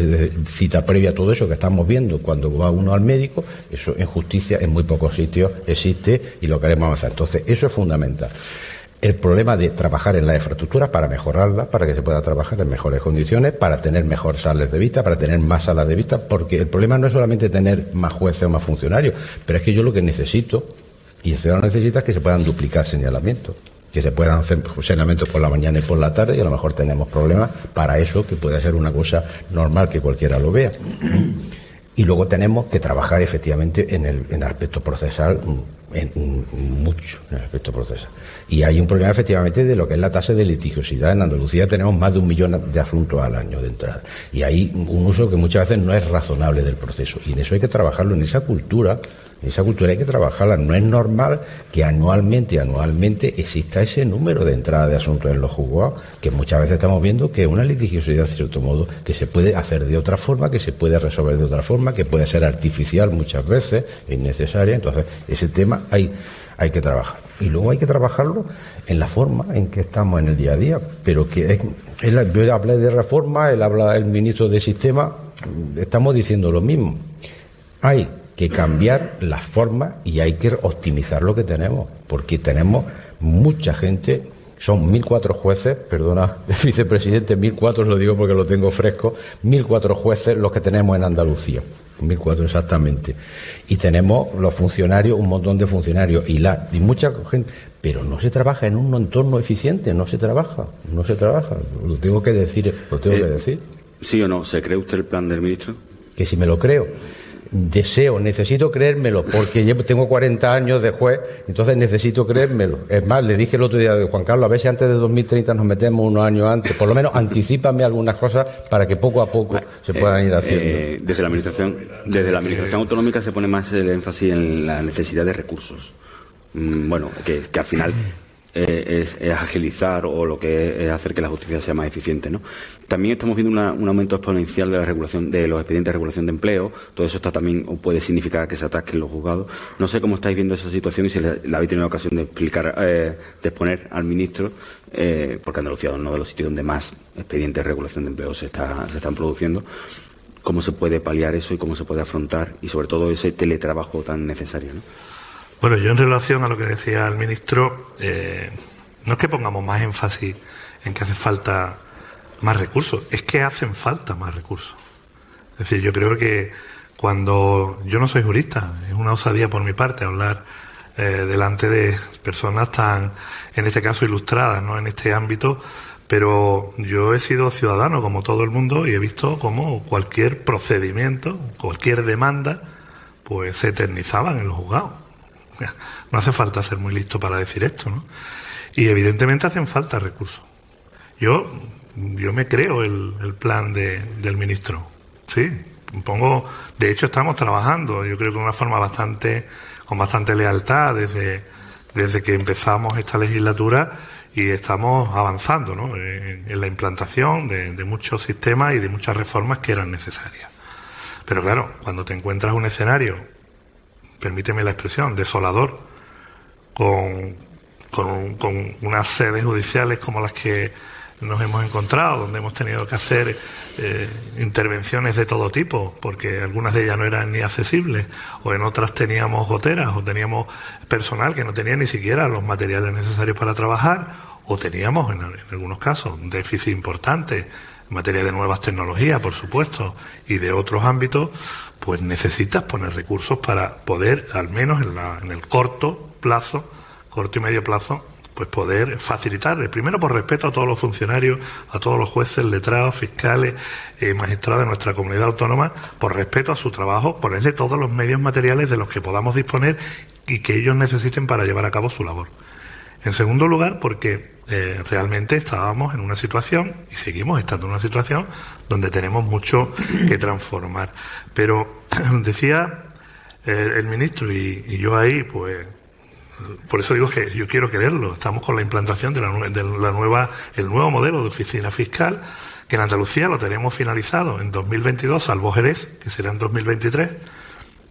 cita previa, todo eso que estamos viendo cuando va uno al médico, eso en justicia en muy pocos sitios existe y lo queremos avanzar. Entonces, eso es fundamental. El problema de trabajar en la infraestructura para mejorarla, para que se pueda trabajar en mejores condiciones, para tener mejor salas de vista, para tener más salas de vista, porque el problema no es solamente tener más jueces o más funcionarios, pero es que yo lo que necesito, y el ciudadano necesita, es que se puedan duplicar señalamientos que se puedan hacer señalamientos por la mañana y por la tarde y a lo mejor tenemos problemas para eso, que puede ser una cosa normal que cualquiera lo vea. Y luego tenemos que trabajar efectivamente en el, en el aspecto procesal, en, mucho en el aspecto procesal. Y hay un problema efectivamente de lo que es la tasa de litigiosidad. En Andalucía tenemos más de un millón de asuntos al año de entrada. Y hay un uso que muchas veces no es razonable del proceso. Y en eso hay que trabajarlo, en esa cultura esa cultura hay que trabajarla. No es normal que anualmente, anualmente exista ese número de entrada de asuntos en los juzgados, que muchas veces estamos viendo que una litigiosidad, de cierto modo, que se puede hacer de otra forma, que se puede resolver de otra forma, que puede ser artificial muchas veces, innecesaria. Entonces, ese tema hay, que trabajar. Y luego hay que trabajarlo en la forma en que estamos en el día a día. Pero que es, yo hablé de reforma, él habla el ministro de sistema, estamos diciendo lo mismo. Hay que cambiar la forma y hay que optimizar lo que tenemos, porque tenemos mucha gente, son 1.004 jueces, perdona, vicepresidente, 1.004 lo digo porque lo tengo fresco, 1.004 jueces los que tenemos en Andalucía. 1.004 exactamente. Y tenemos los funcionarios, un montón de funcionarios y, la, y mucha gente, pero no se trabaja en un entorno eficiente, no se trabaja, no se trabaja. Lo tengo que decir, lo tengo que eh, decir. ¿Sí o no? ¿Se cree usted el plan del ministro? Que si me lo creo deseo, necesito creérmelo, porque yo tengo 40 años de juez, entonces necesito creérmelo. Es más, le dije el otro día a Juan Carlos, a ver si antes de 2030 nos metemos unos años antes, por lo menos anticipame algunas cosas para que poco a poco se puedan ir haciendo. Eh, desde la administración, desde la administración autonómica se pone más el énfasis en la necesidad de recursos. Mm, bueno, que, que al final eh, es, agilizar o lo que es hacer que la justicia sea más eficiente. ¿no? También estamos viendo un aumento exponencial de la regulación de los expedientes de regulación de empleo. Todo eso está también o puede significar que se ataquen los juzgados. No sé cómo estáis viendo esa situación y si la, habéis tenido ocasión de explicar, eh, de exponer al ministro, eh, porque Andalucía es uno de los sitios donde más expedientes de regulación de empleo se, está, se están produciendo cómo se puede paliar eso y cómo se puede afrontar y sobre todo ese teletrabajo tan necesario. ¿no? Bueno, yo en relación a lo que decía el ministro, eh, no es que pongamos más énfasis en que hace falta más recursos, es que hacen falta más recursos. Es decir, yo creo que cuando yo no soy jurista, es una osadía por mi parte hablar eh, delante de personas tan, en este caso, ilustradas, ¿no? En este ámbito, pero yo he sido ciudadano como todo el mundo y he visto cómo cualquier procedimiento, cualquier demanda, pues se eternizaban en los juzgados. No hace falta ser muy listo para decir esto, ¿no? Y evidentemente hacen falta recursos. Yo, yo me creo el, plan del ministro. Sí, pongo, de hecho estamos trabajando, yo creo que de una forma bastante, con bastante lealtad desde, desde que empezamos esta legislatura y estamos avanzando ¿no? en, la implantación de, muchos sistemas y de muchas reformas que eran necesarias. Pero claro, cuando te encuentras un escenario, permíteme la expresión, desolador, con, con, unas sedes judiciales como las que nos hemos encontrado, donde hemos tenido que hacer eh, intervenciones de todo tipo, porque algunas de ellas no eran ni accesibles, o en otras teníamos goteras, o teníamos personal que no tenía ni siquiera los materiales necesarios para trabajar, o teníamos, en, en algunos casos, un déficit importante en materia de nuevas tecnologías, por supuesto, y de otros ámbitos, pues necesitas poner recursos para poder, al menos en, la, en el corto plazo, corto y medio plazo, pues poder facilitarle, primero por respeto a todos los funcionarios, a todos los jueces, letrados, fiscales, eh, magistrados de nuestra comunidad autónoma, por respeto a su trabajo, ponerle todos los medios materiales de los que podamos disponer y que ellos necesiten para llevar a cabo su labor. En segundo lugar, porque eh, realmente estábamos en una situación, y seguimos estando en una situación, donde tenemos mucho que transformar. Pero decía eh, el ministro, y, yo ahí, pues por eso digo que yo quiero quererlo. Estamos con la implantación de de la nueva, el nuevo modelo de oficina fiscal, que en Andalucía lo tenemos finalizado en 2022, salvo Jerez, que será en 2023.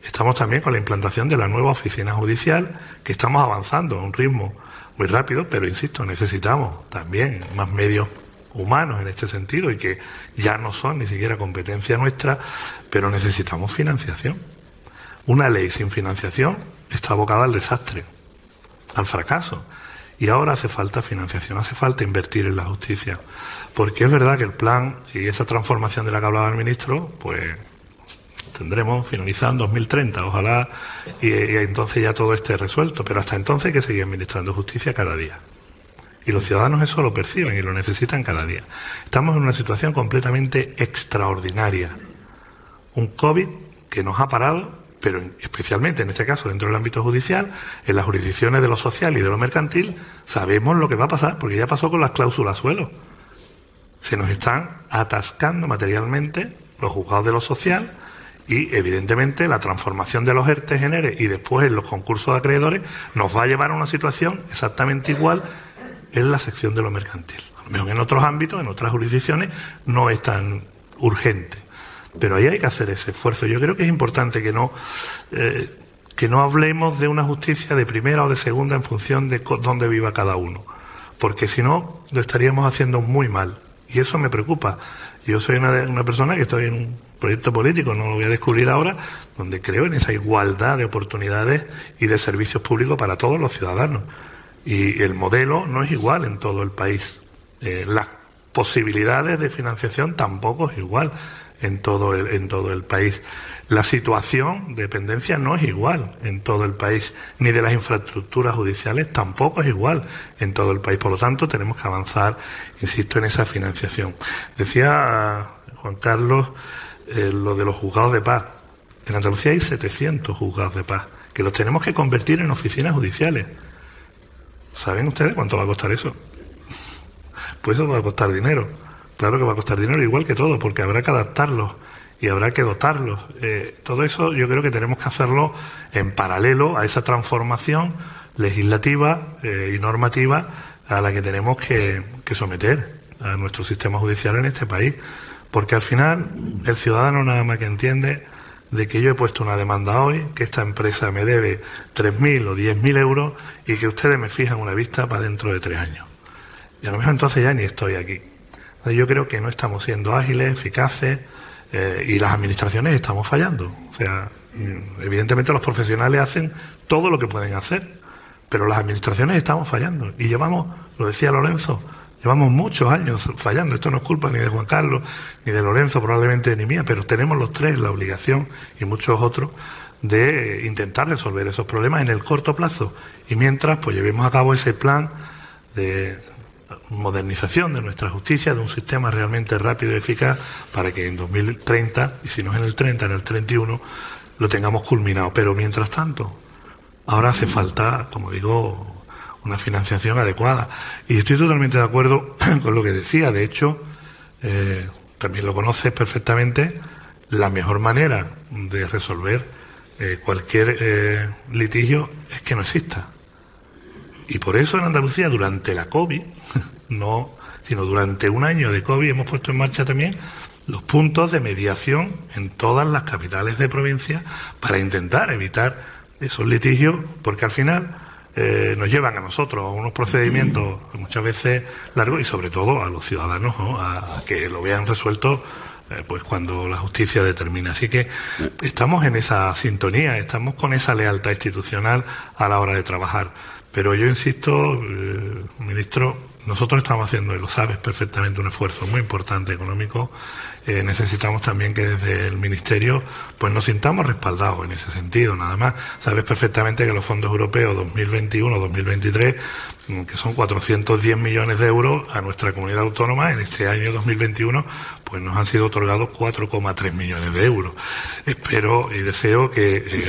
Estamos también con la implantación de la nueva oficina judicial, que estamos avanzando a un ritmo muy rápido, pero insisto, necesitamos también más medios humanos en este sentido y que ya no son ni siquiera competencia nuestra, pero necesitamos financiación. Una ley sin financiación está abocada al desastre al fracaso. Y ahora hace falta financiación, hace falta invertir en la justicia. Porque es verdad que el plan y esa transformación de la que hablaba el ministro, pues tendremos finalizado en 2030, ojalá, y, entonces ya todo esté resuelto. Pero hasta entonces hay que seguir administrando justicia cada día. Y los ciudadanos eso lo perciben y lo necesitan cada día. Estamos en una situación completamente extraordinaria. Un COVID que nos ha parado pero especialmente en este caso dentro del ámbito judicial, en las jurisdicciones de lo social y de lo mercantil, sabemos lo que va a pasar, porque ya pasó con las cláusulas suelo. Se nos están atascando materialmente los juzgados de lo social y evidentemente la transformación de los ERTE genere y después en los concursos de acreedores nos va a llevar a una situación exactamente igual en la sección de lo mercantil. A lo mejor en otros ámbitos, en otras jurisdicciones, no es tan urgente. Pero ahí hay que hacer ese esfuerzo. Yo creo que es importante que no, eh, que no hablemos de una justicia de primera o de segunda en función de dónde viva cada uno. Porque si no, lo estaríamos haciendo muy mal. Y eso me preocupa. Yo soy una, una persona que estoy en un proyecto político, no lo voy a descubrir ahora, donde creo en esa igualdad de oportunidades y de servicios públicos para todos los ciudadanos. Y el modelo no es igual en todo el país. Eh, las posibilidades de financiación tampoco es igual en todo el, en todo el país. La situación de dependencia no es igual en todo el país, ni de las infraestructuras judiciales tampoco es igual en todo el país. Por lo tanto, tenemos que avanzar, insisto, en esa financiación. Decía Juan Carlos eh, lo de los juzgados de paz. En Andalucía hay 700 juzgados de paz, que los tenemos que convertir en oficinas judiciales. ¿Saben ustedes cuánto va a costar eso? Pues eso va a costar dinero. Claro que va a costar dinero, igual que todo, porque habrá que adaptarlos y habrá que dotarlos. Eh, todo eso yo creo que tenemos que hacerlo en paralelo a esa transformación legislativa eh, y normativa a la que tenemos que, someter a nuestro sistema judicial en este país. Porque al final el ciudadano nada más que entiende de que yo he puesto una demanda hoy, que esta empresa me debe 3.000 o 10.000 euros y que ustedes me fijan una vista para dentro de tres años. Y a lo mejor entonces ya ni estoy aquí. Yo creo que no estamos siendo ágiles, eficaces, eh, y las administraciones estamos fallando. O sea, mm, evidentemente los profesionales hacen todo lo que pueden hacer, pero las administraciones estamos fallando. Y llevamos, lo decía Lorenzo, llevamos muchos años fallando. Esto no es culpa ni de Juan Carlos, ni de Lorenzo, probablemente ni mía, pero tenemos los tres la obligación y muchos otros de intentar resolver esos problemas en el corto plazo. Y mientras, pues llevemos a cabo ese plan de modernización de nuestra justicia, de un sistema realmente rápido y eficaz para que en 2030, y si no es en el 30, en el 31, lo tengamos culminado. Pero mientras tanto, ahora hace falta, como digo, una financiación adecuada. Y estoy totalmente de acuerdo con lo que decía. De hecho, eh, también lo conoces perfectamente, la mejor manera de resolver eh, cualquier eh, litigio es que no exista. Y por eso en Andalucía, durante la COVID, no, sino durante un año de COVID, hemos puesto en marcha también los puntos de mediación en todas las capitales de provincia para intentar evitar esos litigios, porque al final eh, nos llevan a nosotros a unos procedimientos muchas veces largos y sobre todo a los ciudadanos a, que lo vean resuelto eh, pues cuando la justicia determina. Así que estamos en esa sintonía, estamos con esa lealtad institucional a la hora de trabajar. Pero yo insisto, eh, ministro, nosotros estamos haciendo, y lo sabes perfectamente, un esfuerzo muy importante económico. Eh, necesitamos también que desde el Ministerio pues nos sintamos respaldados en ese sentido, nada más. Sabes perfectamente que los fondos europeos 2021-2023 Mm, que son 410 millones de euros a nuestra comunidad autónoma en este año 2021 pues nos han sido otorgados 4,3 millones de euros. Espero y deseo que eh,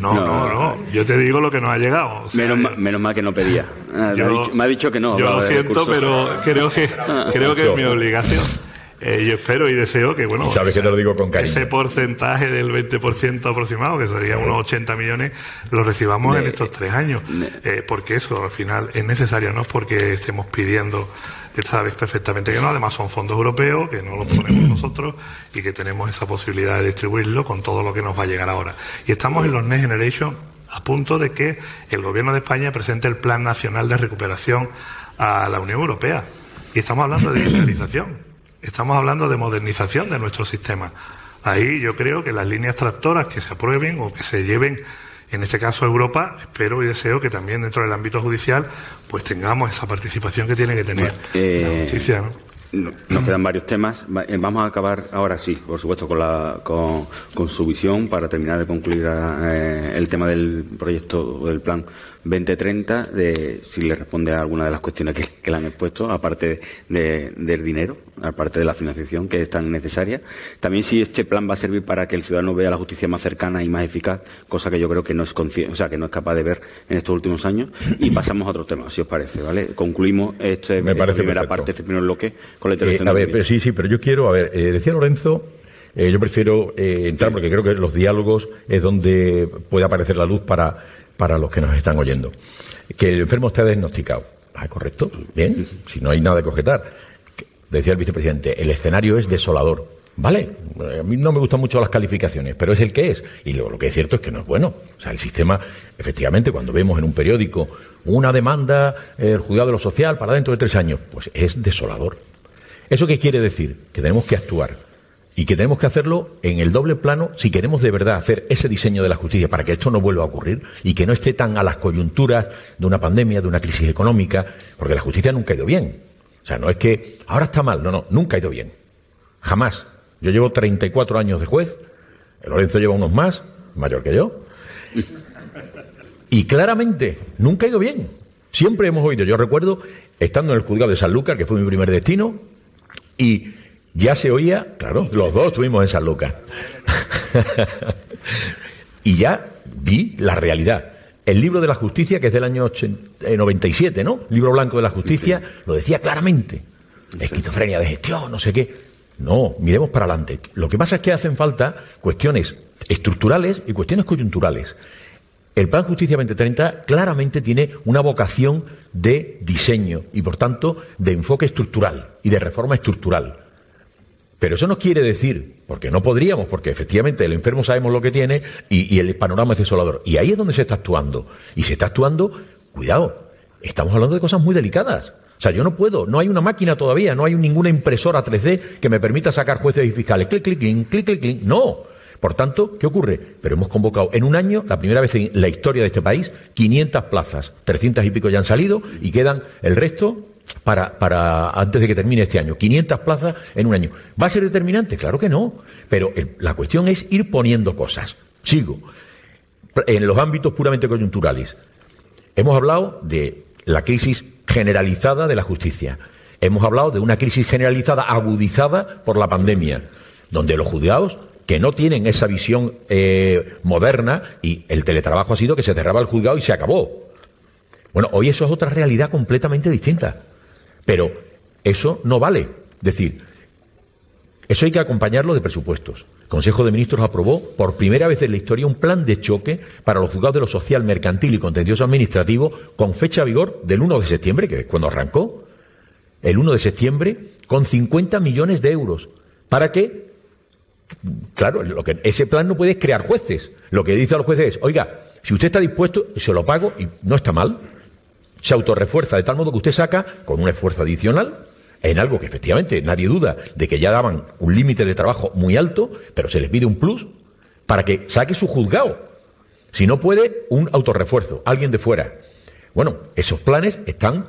no, no no. yo te digo lo que nos ha llegado menos, mal que no pedía. Ah, me, ha dicho, que no yo lo siento pero creo que creo que es mi obligación eh, yo espero y deseo que, bueno, ¿Sabes que te lo digo con cariño? ese porcentaje del 20% aproximado, que sería unos 80 millones, lo recibamos en estos tres años. Eh, porque eso al final es necesario, no es porque estemos pidiendo que sabes perfectamente que no, además son fondos europeos, que no los ponemos nosotros y que tenemos esa posibilidad de distribuirlo con todo lo que nos va a llegar ahora. Y estamos en los Next Generation a punto de que el Gobierno de España presente el Plan Nacional de Recuperación a la Unión Europea. Y estamos hablando de digitalización. Estamos hablando de modernización de nuestro sistema. Ahí yo creo que las líneas tractoras que se aprueben o que se lleven, en este caso a Europa, espero y deseo que también dentro del ámbito judicial, pues tengamos esa participación que tiene que tener la eh, justicia. ¿no? Nos quedan varios temas. Eh, vamos a acabar ahora sí, por supuesto, con, la, con, su visión para terminar de concluir eh, el tema del proyecto del plan 2030, de si le responde a alguna de las cuestiones que, le han expuesto, aparte del dinero, aparte de la financiación que es tan necesaria. También si este plan va a servir para que el ciudadano vea la justicia más cercana y más eficaz, cosa que yo creo que no es o sea, que no es capaz de ver en estos últimos años. Y pasamos a otro tema, si os parece, ¿vale? Concluimos este, esta primera parte, este primer bloque con la eh, intervención. a ver, sí, sí, pero yo quiero, a ver, eh, decía Lorenzo eh, yo prefiero entrar porque creo que los diálogos es donde puede aparecer la luz para para los que nos están oyendo. Que el enfermo está diagnosticado. Ah, correcto. Bien, si no hay nada que objetar. Decía el vicepresidente, el escenario es desolador. Vale, a mí no me gustan mucho las calificaciones, pero es el que es. Y lo, lo, que es cierto es que no es bueno. O sea, el sistema, efectivamente, cuando vemos en un periódico una demanda, el juzgado de lo social para dentro de tres años, pues es desolador. ¿Eso qué quiere decir? Que tenemos que actuar y que tenemos que hacerlo en el doble plano si queremos de verdad hacer ese diseño de la justicia para que esto no vuelva a ocurrir y que no esté tan a las coyunturas de una pandemia, de una crisis económica, porque la justicia nunca ha ido bien. O sea, no es que ahora está mal, no, no, nunca ha ido bien. Jamás. Yo llevo 34 años de juez, Lorenzo lleva unos más, mayor que yo, y claramente nunca ha ido bien. Siempre hemos oído, yo recuerdo, estando en el juzgado de San Lucas, que fue mi primer destino, y ya se oía, claro, los dos estuvimos en San Lucas. y ya vi la realidad. El libro de la justicia, que es del año 97, eh, ¿no? Libro blanco de la justicia, lo decía claramente. Esquizofrenia de gestión, no sé qué. No, miremos para adelante. Lo que pasa es que hacen falta cuestiones estructurales y cuestiones coyunturales. El Plan Justicia 2030 claramente tiene una vocación de diseño y, por tanto, de enfoque estructural y de reforma estructural. Pero eso no quiere decir, porque no podríamos, porque efectivamente el enfermo sabemos lo que tiene y, el panorama es desolador. Y ahí es donde se está actuando. Y se está actuando, cuidado, estamos hablando de cosas muy delicadas. O sea, yo no puedo, no hay una máquina todavía, no hay ninguna impresora 3D que me permita sacar jueces y fiscales. Clic, clic, clic, clic, clic, clic. No. Por tanto, ¿qué ocurre? Pero hemos convocado en un año, la primera vez en la historia de este país, 500 plazas. 300 y pico ya han salido y quedan el resto para, para antes de que termine este año. 500 plazas en un año. ¿Va a ser determinante? Claro que no. Pero la cuestión es ir poniendo cosas. Sigo. En los ámbitos puramente coyunturales. Hemos hablado de la crisis generalizada de la justicia. Hemos hablado de una crisis generalizada agudizada por la pandemia, donde los juzgados que no tienen esa visión eh, moderna y el teletrabajo ha sido que se cerraba el juzgado y se acabó. Bueno, hoy eso es otra realidad completamente distinta. Pero eso no vale. Es decir, eso hay que acompañarlo de presupuestos. El Consejo de Ministros aprobó por primera vez en la historia un plan de choque para los juzgados de lo social, mercantil y contencioso administrativo con fecha de vigor del 1 de septiembre, que es cuando arrancó, el 1 de septiembre, con 50 millones de euros. ¿Para qué? Claro, lo que, ese plan no puede crear jueces. Lo que dice a los jueces es, oiga, si usted está dispuesto, se lo pago y no está mal. Se autorrefuerza de tal modo que usted saca, con un esfuerzo adicional, en algo que efectivamente nadie duda de que ya daban un límite de trabajo muy alto, pero se les pide un plus para que saque su juzgado. Si no puede, un autorrefuerzo, alguien de fuera. Bueno, esos planes están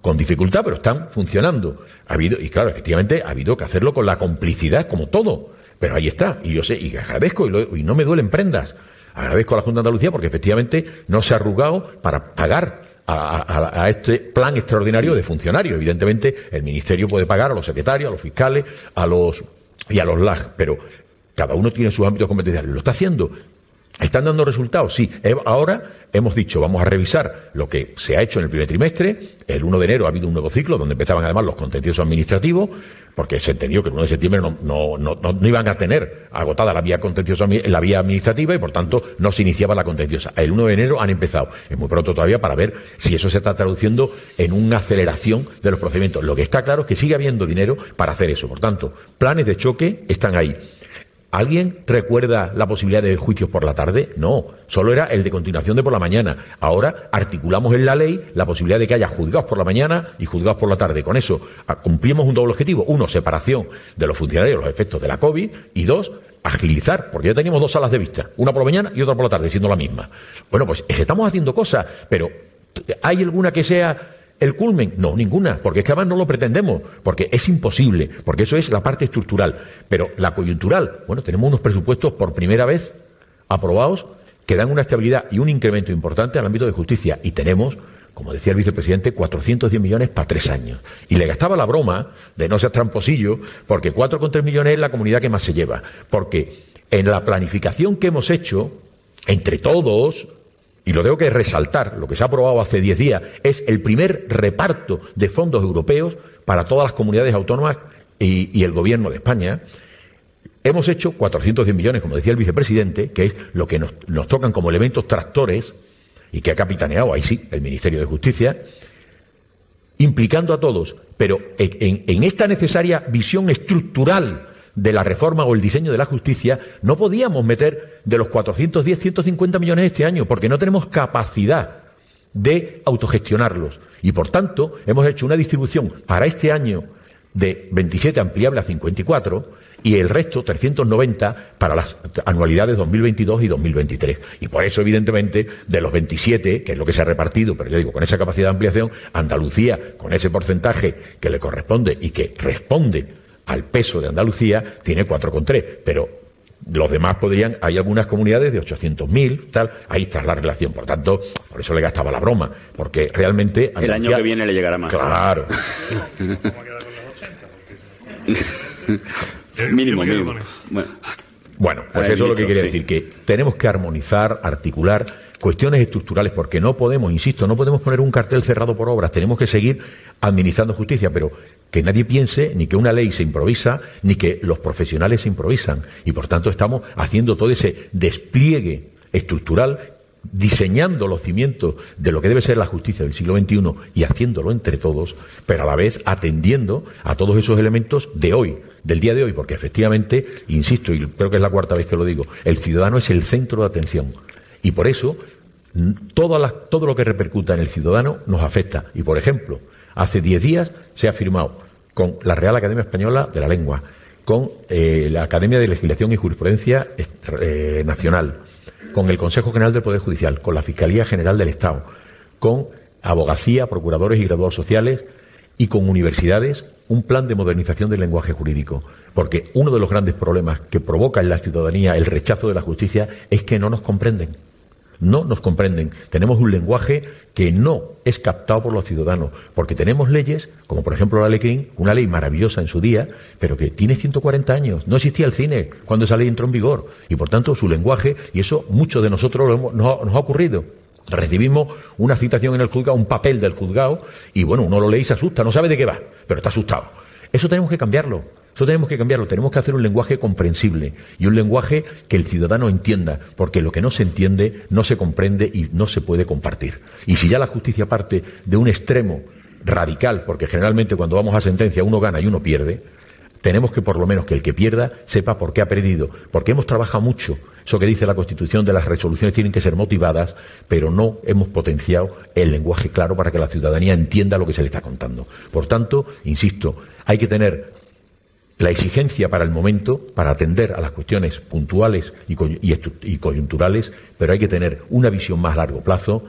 con dificultad, pero están funcionando. Ha habido, y claro, efectivamente ha habido que hacerlo con la complicidad, como todo. Pero ahí está, y yo sé, y agradezco, y, y no me duelen prendas. Agradezco a la Junta de Andalucía porque efectivamente no se ha arrugado para pagar a, este plan extraordinario de funcionarios. Evidentemente, el Ministerio puede pagar a los secretarios, a los fiscales, a los y a los LAG, pero cada uno tiene sus ámbitos competenciales. ¿Lo está haciendo? ¿Están dando resultados? Sí. Ahora hemos dicho, vamos a revisar lo que se ha hecho en el primer trimestre. El 1 de enero ha habido un nuevo ciclo donde empezaban además los contenciosos administrativos, porque se entendió que el 1 de septiembre no, no, no, no iban a tener agotada la vía contenciosa, la vía administrativa y por tanto no se iniciaba la contenciosa. El 1 de enero han empezado. Es muy pronto todavía para ver si eso se está traduciendo en una aceleración de los procedimientos. Lo que está claro es que sigue habiendo dinero para hacer eso. Por tanto, planes de choque están ahí. ¿Alguien recuerda la posibilidad de juicios por la tarde? No, solo era el de continuación de por la mañana. Ahora articulamos en la ley la posibilidad de que haya juzgados por la mañana y juzgados por la tarde. Con eso ah, cumplimos un doble objetivo. Uno, separación de los funcionarios los efectos de la COVID. Y dos, agilizar, porque ya teníamos dos salas de vista, una por la mañana y otra por la tarde, siendo la misma. Bueno, pues estamos haciendo cosas, pero ¿hay alguna que sea el culmen? No, ninguna, porque es que además no lo pretendemos, porque es imposible, porque eso es la parte estructural. Pero la coyuntural, bueno, tenemos unos presupuestos por primera vez aprobados que dan una estabilidad y un incremento importante al ámbito de justicia. Y tenemos, como decía el vicepresidente, 410 millones para tres años. Y le gastaba la broma de no ser tramposillo, porque 4,3 millones es la comunidad que más se lleva. Porque en la planificación que hemos hecho, entre todos, y lo tengo que resaltar, lo que se ha aprobado hace 10 días, es el primer reparto de fondos europeos para todas las comunidades autónomas y, el gobierno de España. Hemos hecho 410 millones, como decía el vicepresidente, que es lo que nos, tocan como elementos tractores y que ha capitaneado ahí sí el Ministerio de Justicia, implicando a todos, pero en esta necesaria visión estructural de la reforma o el diseño de la justicia, no podíamos meter de los 410, 150 millones este año, porque no tenemos capacidad de autogestionarlos. Y por tanto, hemos hecho una distribución para este año de 27 ampliable a 54 y el resto, 390, para las anualidades 2022 y 2023. Y por eso, evidentemente, de los 27, que es lo que se ha repartido, pero yo digo, con esa capacidad de ampliación, Andalucía, con ese porcentaje que le corresponde y que responde al peso de Andalucía, tiene 4,3, pero los demás podrían, hay algunas comunidades de 800.000, tal, ahí está la relación. Por tanto, por eso le gastaba la broma, porque realmente... El año que viene le llegará más. Claro. mínimo, mínimo. Bueno. pues eso es lo que quería decir, que tenemos que armonizar, articular cuestiones estructurales, porque no podemos, insisto, no podemos poner un cartel cerrado por obras, tenemos que seguir administrando justicia, pero que nadie piense ni que una ley se improvisa, ni que los profesionales se improvisan. Y por tanto estamos haciendo todo ese despliegue estructural, diseñando los cimientos de lo que debe ser la justicia del siglo XXI y haciéndolo entre todos, pero a la vez atendiendo a todos esos elementos de hoy, del día de hoy, porque efectivamente, insisto, y creo que es la cuarta vez que lo digo, el ciudadano es el centro de atención. Y por eso, todo lo que repercuta en el ciudadano nos afecta. Y por ejemplo, Hace diez días se ha firmado con la Real Academia Española de la Lengua, con eh, la Academia de Legislación y Jurisprudencia eh, Nacional, con el Consejo General del Poder Judicial, con la Fiscalía General del Estado, con abogacía, procuradores y graduados sociales y con universidades un plan de modernización del lenguaje jurídico. Porque uno de los grandes problemas que provoca en la ciudadanía el rechazo de la justicia es que no nos comprenden. No nos comprenden. Tenemos un lenguaje que no es captado por los ciudadanos, porque tenemos leyes, como por ejemplo la ley una ley maravillosa en su día, pero que tiene 140 años. No existía el cine cuando esa ley entró en vigor. Y por tanto su lenguaje, y eso muchos de nosotros nos ha ocurrido Recibimos una citación en el juzgado, un papel del juzgado, y bueno, uno lo lee y se asusta, no sabe de qué va, pero está asustado. Eso tenemos que cambiarlo. Eso tenemos que cambiarlo. Tenemos que hacer un lenguaje comprensible y un lenguaje que el ciudadano entienda, porque lo que no se entiende no se comprende y no se puede compartir. Y si ya la justicia parte de un extremo radical, porque generalmente cuando vamos a sentencia uno gana y uno pierde, tenemos que por lo menos que el que pierda sepa por qué ha perdido, porque hemos trabajado mucho. Eso que dice la Constitución de las resoluciones tienen que ser motivadas, pero no hemos potenciado el lenguaje claro para que la ciudadanía entienda lo que se le está contando. Por tanto, insisto, hay que tener la exigencia para el momento, para atender a las cuestiones puntuales y, coyunturales, pero hay que tener una visión más a largo plazo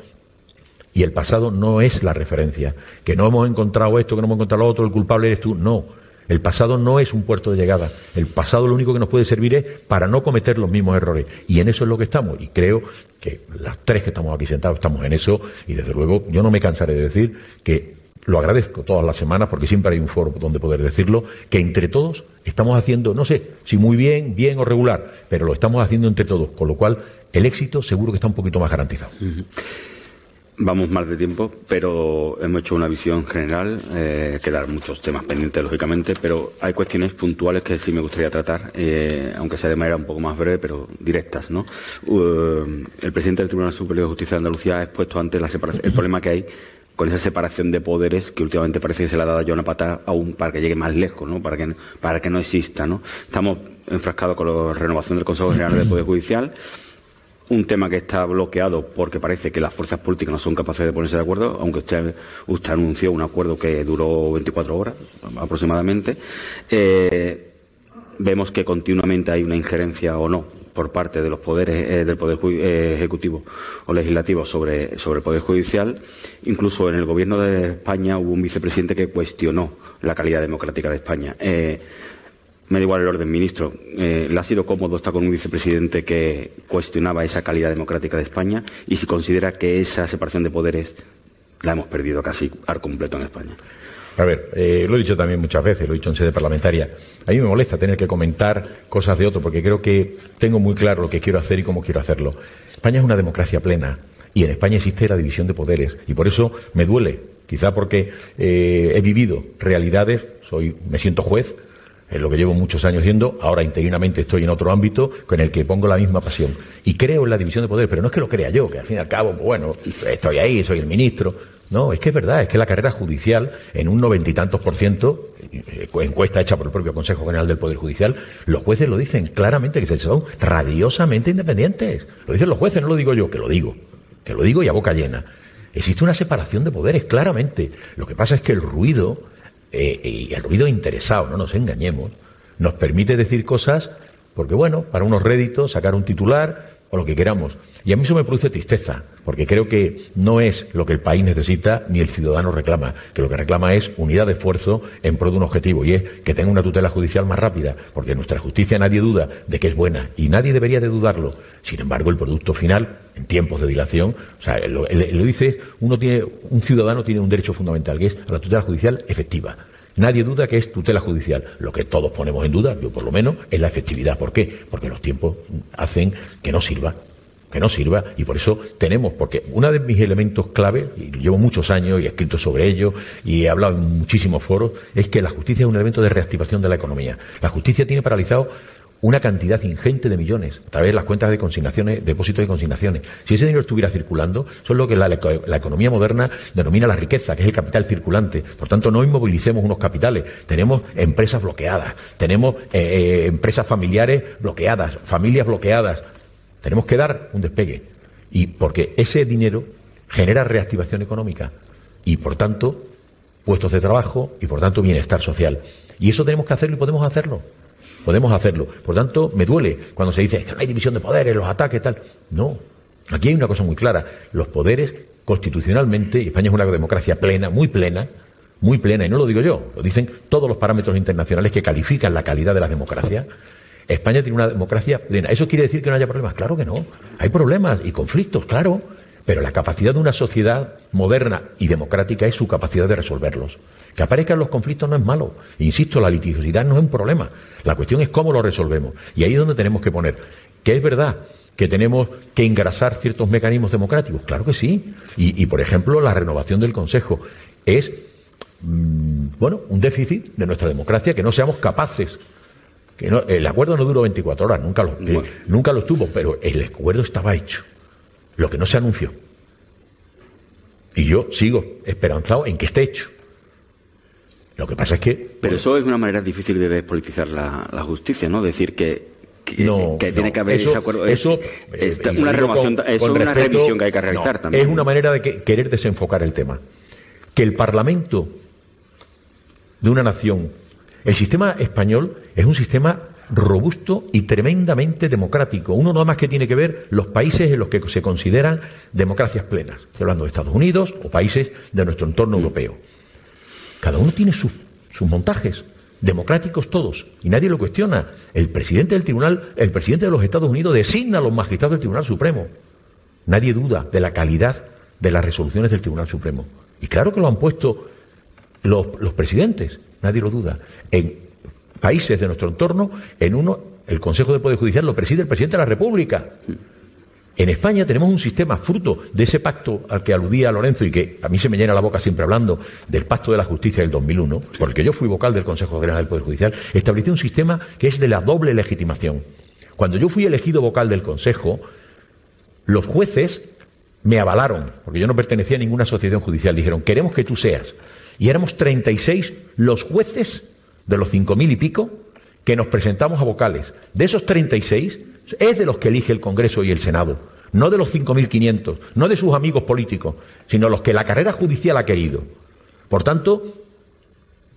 y el pasado no es la referencia. Que no hemos encontrado esto, que no hemos encontrado lo otro, el culpable eres tú. No. El pasado no es un puerto de llegada. El pasado lo único que nos puede servir es para no cometer los mismos errores. Y en eso es lo que estamos. Y creo que las tres que estamos aquí sentados estamos en eso. Y desde luego yo no me cansaré de decir que lo agradezco todas las semanas porque siempre hay un foro donde poder decirlo, que entre todos estamos haciendo, no sé si muy bien, bien o regular, pero lo estamos haciendo entre todos, con lo cual el éxito seguro que está un poquito más garantizado. Vamos mal de tiempo, pero hemos hecho una visión general. Eh, quedan muchos temas pendientes, lógicamente, pero hay cuestiones puntuales que sí me gustaría tratar, eh, aunque sea de manera un poco más breve, pero directas. ¿no? Uh, el presidente del Tribunal Superior de Justicia de Andalucía ha expuesto antes la separación, el problema que hay con esa separación de poderes que últimamente parece que se le ha dado ya una pata aún para que llegue más lejos, ¿no? para, que, para que no exista. ¿no? Estamos enfrascados con la renovación del Consejo General del Poder Judicial un tema que está bloqueado porque parece que las fuerzas políticas no son capaces de ponerse de acuerdo, aunque usted, usted anunció un acuerdo que duró 24 horas aproximadamente. Eh, vemos que continuamente hay una injerencia o no por parte de los poderes eh, del poder eh, ejecutivo o legislativo sobre, sobre el poder judicial. Incluso en el gobierno de España hubo un vicepresidente que cuestionó la calidad democrática de España me da igual el orden, ministro. Eh, ¿Le ha sido cómodo estar con un vicepresidente que cuestionaba esa calidad democrática de España y si considera que esa separación de poderes la hemos perdido casi al completo en España? A ver, eh, lo he dicho también muchas veces, lo he dicho en sede parlamentaria. A mí me molesta tener que comentar cosas de otro porque creo que tengo muy claro lo que quiero hacer y cómo quiero hacerlo. España es una democracia plena y en España existe la división de poderes y por eso me duele, quizá porque eh, he vivido realidades, soy, me siento juez, es lo que llevo muchos años siendo, ahora interinamente estoy en otro ámbito con el que pongo la misma pasión. Y creo en la división de poder, pero no es que lo crea yo, que al fin y al cabo, bueno, estoy ahí, soy el ministro. No, es que es verdad, es que la carrera judicial, en un noventa y tantos por ciento, eh, encuesta hecha por el propio Consejo General del Poder Judicial, los jueces lo dicen claramente que son radiosamente independientes. Lo dicen los jueces, no lo digo yo, que lo digo, que lo digo y a boca llena. Existe una separación de poderes, claramente. Lo que pasa es que el ruido eh, y el ruido interesado, no nos engañemos, nos permite decir cosas porque, bueno, para unos réditos, sacar un titular o lo que queramos. Y a mí eso me produce tristeza, porque creo que no es lo que el país necesita ni el ciudadano reclama, que lo que reclama es unidad de esfuerzo en pro de un objetivo, y es que tenga una tutela judicial más rápida, porque nuestra justicia nadie duda de que es buena, y nadie debería de dudarlo. Sin embargo, el producto final, en tiempos de dilación, o sea, lo, dice, uno tiene, un ciudadano tiene un derecho fundamental, que es la tutela judicial efectiva. Nadie duda que es tutela judicial. Lo que todos ponemos en duda, yo por lo menos, es la efectividad. ¿Por qué? Porque los tiempos hacen que no sirva que no sirva y por eso tenemos, porque uno de mis elementos clave, y llevo muchos años y he escrito sobre ello y he hablado en muchísimos foros, es que la justicia es un elemento de reactivación de la economía. La justicia tiene paralizado una cantidad ingente de millones a través de las cuentas de consignaciones, depósitos y consignaciones. Si ese dinero estuviera circulando, son lo que la, economía moderna denomina la riqueza, que es el capital circulante. Por tanto, no inmovilicemos unos capitales. Tenemos empresas bloqueadas, tenemos eh, eh, empresas familiares bloqueadas, familias bloqueadas. Tenemos que dar un despegue. Y porque ese dinero genera reactivación económica. Y por tanto, puestos de trabajo y, por tanto, bienestar social. Y eso tenemos que hacerlo y podemos hacerlo. Podemos hacerlo. Por tanto, me duele cuando se dice que no hay división de poderes, los ataques, tal. No. Aquí hay una cosa muy clara. Los poderes, constitucionalmente, España es una democracia plena, muy plena, muy plena, y no lo digo yo, lo dicen todos los parámetros internacionales que califican la calidad de la democracia. España tiene una democracia plena. ¿Eso quiere decir que no haya problemas? Claro que no. Hay problemas y conflictos, claro. Pero la capacidad de una sociedad moderna y democrática es su capacidad de resolverlos. Que aparezcan los conflictos no es malo. Insisto, la litigiosidad no es un problema. La cuestión es cómo lo resolvemos. Y ahí es donde tenemos que poner que es verdad que tenemos que engrasar ciertos mecanismos democráticos. Claro que sí. Y, por ejemplo, la renovación del Consejo es, mm, bueno, un déficit de nuestra democracia que no seamos capaces. Que el acuerdo no duró 24 horas, nunca lo, eh, nunca lo tuvo, pero el acuerdo estaba hecho. Lo que no se anunció. Y yo sigo esperanzado en que esté hecho. Lo que pasa es que... Pero eso es una manera difícil de despolitizar la, justicia, ¿no? Decir que, que, tiene que haber ese acuerdo. Eso, es una renovación, es una revisión que hay que realizar también. Es una manera de querer desenfocar el tema. Que el Parlamento de una nación, el sistema español es un sistema robusto y tremendamente democrático. Uno no más que tiene que ver los países en los que se consideran democracias plenas. Estoy hablando de Estados Unidos o países de nuestro entorno europeo. Cada uno tiene sus, montajes, democráticos todos, y nadie lo cuestiona. El presidente del tribunal, el presidente de los Estados Unidos designa a los magistrados del Tribunal Supremo. Nadie duda de la calidad de las resoluciones del Tribunal Supremo. Y claro que lo han puesto los, los presidentes, nadie lo duda. En países de nuestro entorno, en uno, el Consejo de Poder Judicial lo preside el presidente de la República. En España tenemos un sistema fruto de ese pacto al que aludía Lorenzo y que a mí se me llena la boca siempre hablando del pacto de la justicia del 2001, porque yo fui vocal del Consejo General del Poder Judicial, estableció un sistema que es de la doble legitimación. Cuando yo fui elegido vocal del Consejo, los jueces me avalaron, porque yo no pertenecía a ninguna asociación judicial, dijeron, queremos que tú seas. Y éramos 36 los jueces de los cinco mil y pico que nos presentamos a vocales. De esos 36, es de los que elige el Congreso y el Senado, no de los 5.500, no de sus amigos políticos, sino los que la carrera judicial ha querido. Por tanto,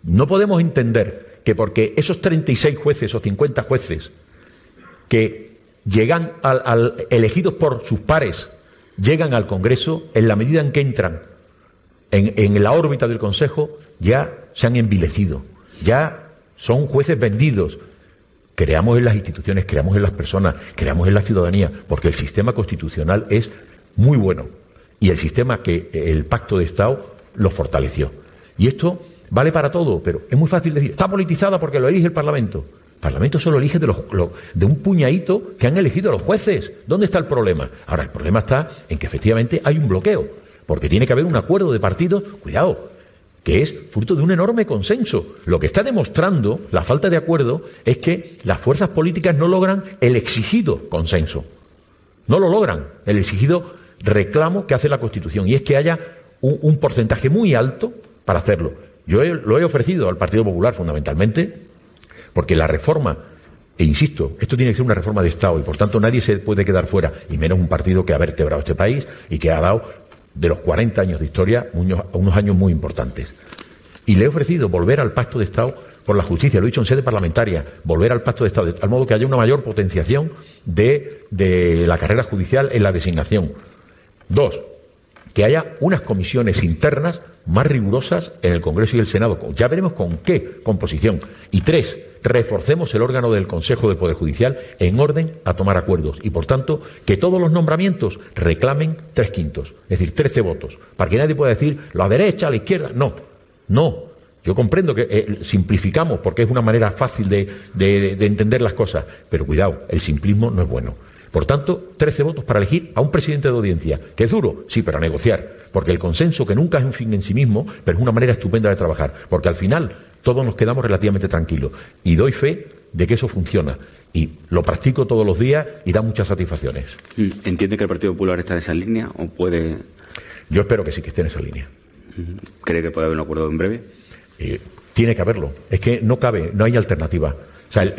no podemos entender que porque esos 36 jueces o 50 jueces que llegan al, elegidos por sus pares, llegan al Congreso, en la medida en que entran en, la órbita del Consejo, ya se han envilecido, ya son jueces vendidos, Creamos en las instituciones, creamos en las personas, creamos en la ciudadanía, porque el sistema constitucional es muy bueno y el sistema que el pacto de Estado lo fortaleció. Y esto vale para todo, pero es muy fácil decir, está politizada porque lo elige el Parlamento. El Parlamento solo elige de, los, de un puñadito que han elegido los jueces. ¿Dónde está el problema? Ahora, el problema está en que efectivamente hay un bloqueo, porque tiene que haber un acuerdo de partidos. Cuidado, que es fruto de un enorme consenso. Lo que está demostrando la falta de acuerdo es que las fuerzas políticas no logran el exigido consenso. No lo logran, el exigido reclamo que hace la Constitución, y es que haya un, porcentaje muy alto para hacerlo. Yo lo he ofrecido al Partido Popular fundamentalmente, porque la reforma, e insisto, esto tiene que ser una reforma de Estado, y por tanto nadie se puede quedar fuera, y menos un partido que ha vertebrado este país y que ha dado de los 40 años de historia, unos años muy importantes. Y le he ofrecido volver al pacto de Estado por la justicia, lo he dicho en sede parlamentaria, volver al pacto de Estado, de tal modo que haya una mayor potenciación de, de la carrera judicial en la designación. Dos, que haya unas comisiones internas más rigurosas en el Congreso y el Senado. Ya veremos con qué composición. Y tres, reforcemos el órgano del Consejo del Poder Judicial en orden a tomar acuerdos. Y, por tanto, que todos los nombramientos reclamen tres quintos, es decir, trece votos, para que nadie pueda decir la derecha, la izquierda. No, no. Yo comprendo que eh, simplificamos porque es una manera fácil de, de entender las cosas, pero cuidado, el simplismo no es bueno. Por tanto, trece votos para elegir a un presidente de audiencia, que es duro, sí, pero a negociar, porque el consenso, que nunca es un fin en sí mismo, pero es una manera estupenda de trabajar, porque al final todos nos quedamos relativamente tranquilos. Y doy fe de que eso funciona. Y lo practico todos los días y da muchas satisfacciones. ¿Entiende que el Partido Popular está en esa línea o puede...? Yo espero que sí que esté en esa línea. ¿Cree que puede haber un acuerdo en breve? Eh, tiene que haberlo. Es que no cabe, no hay alternativa. O sea,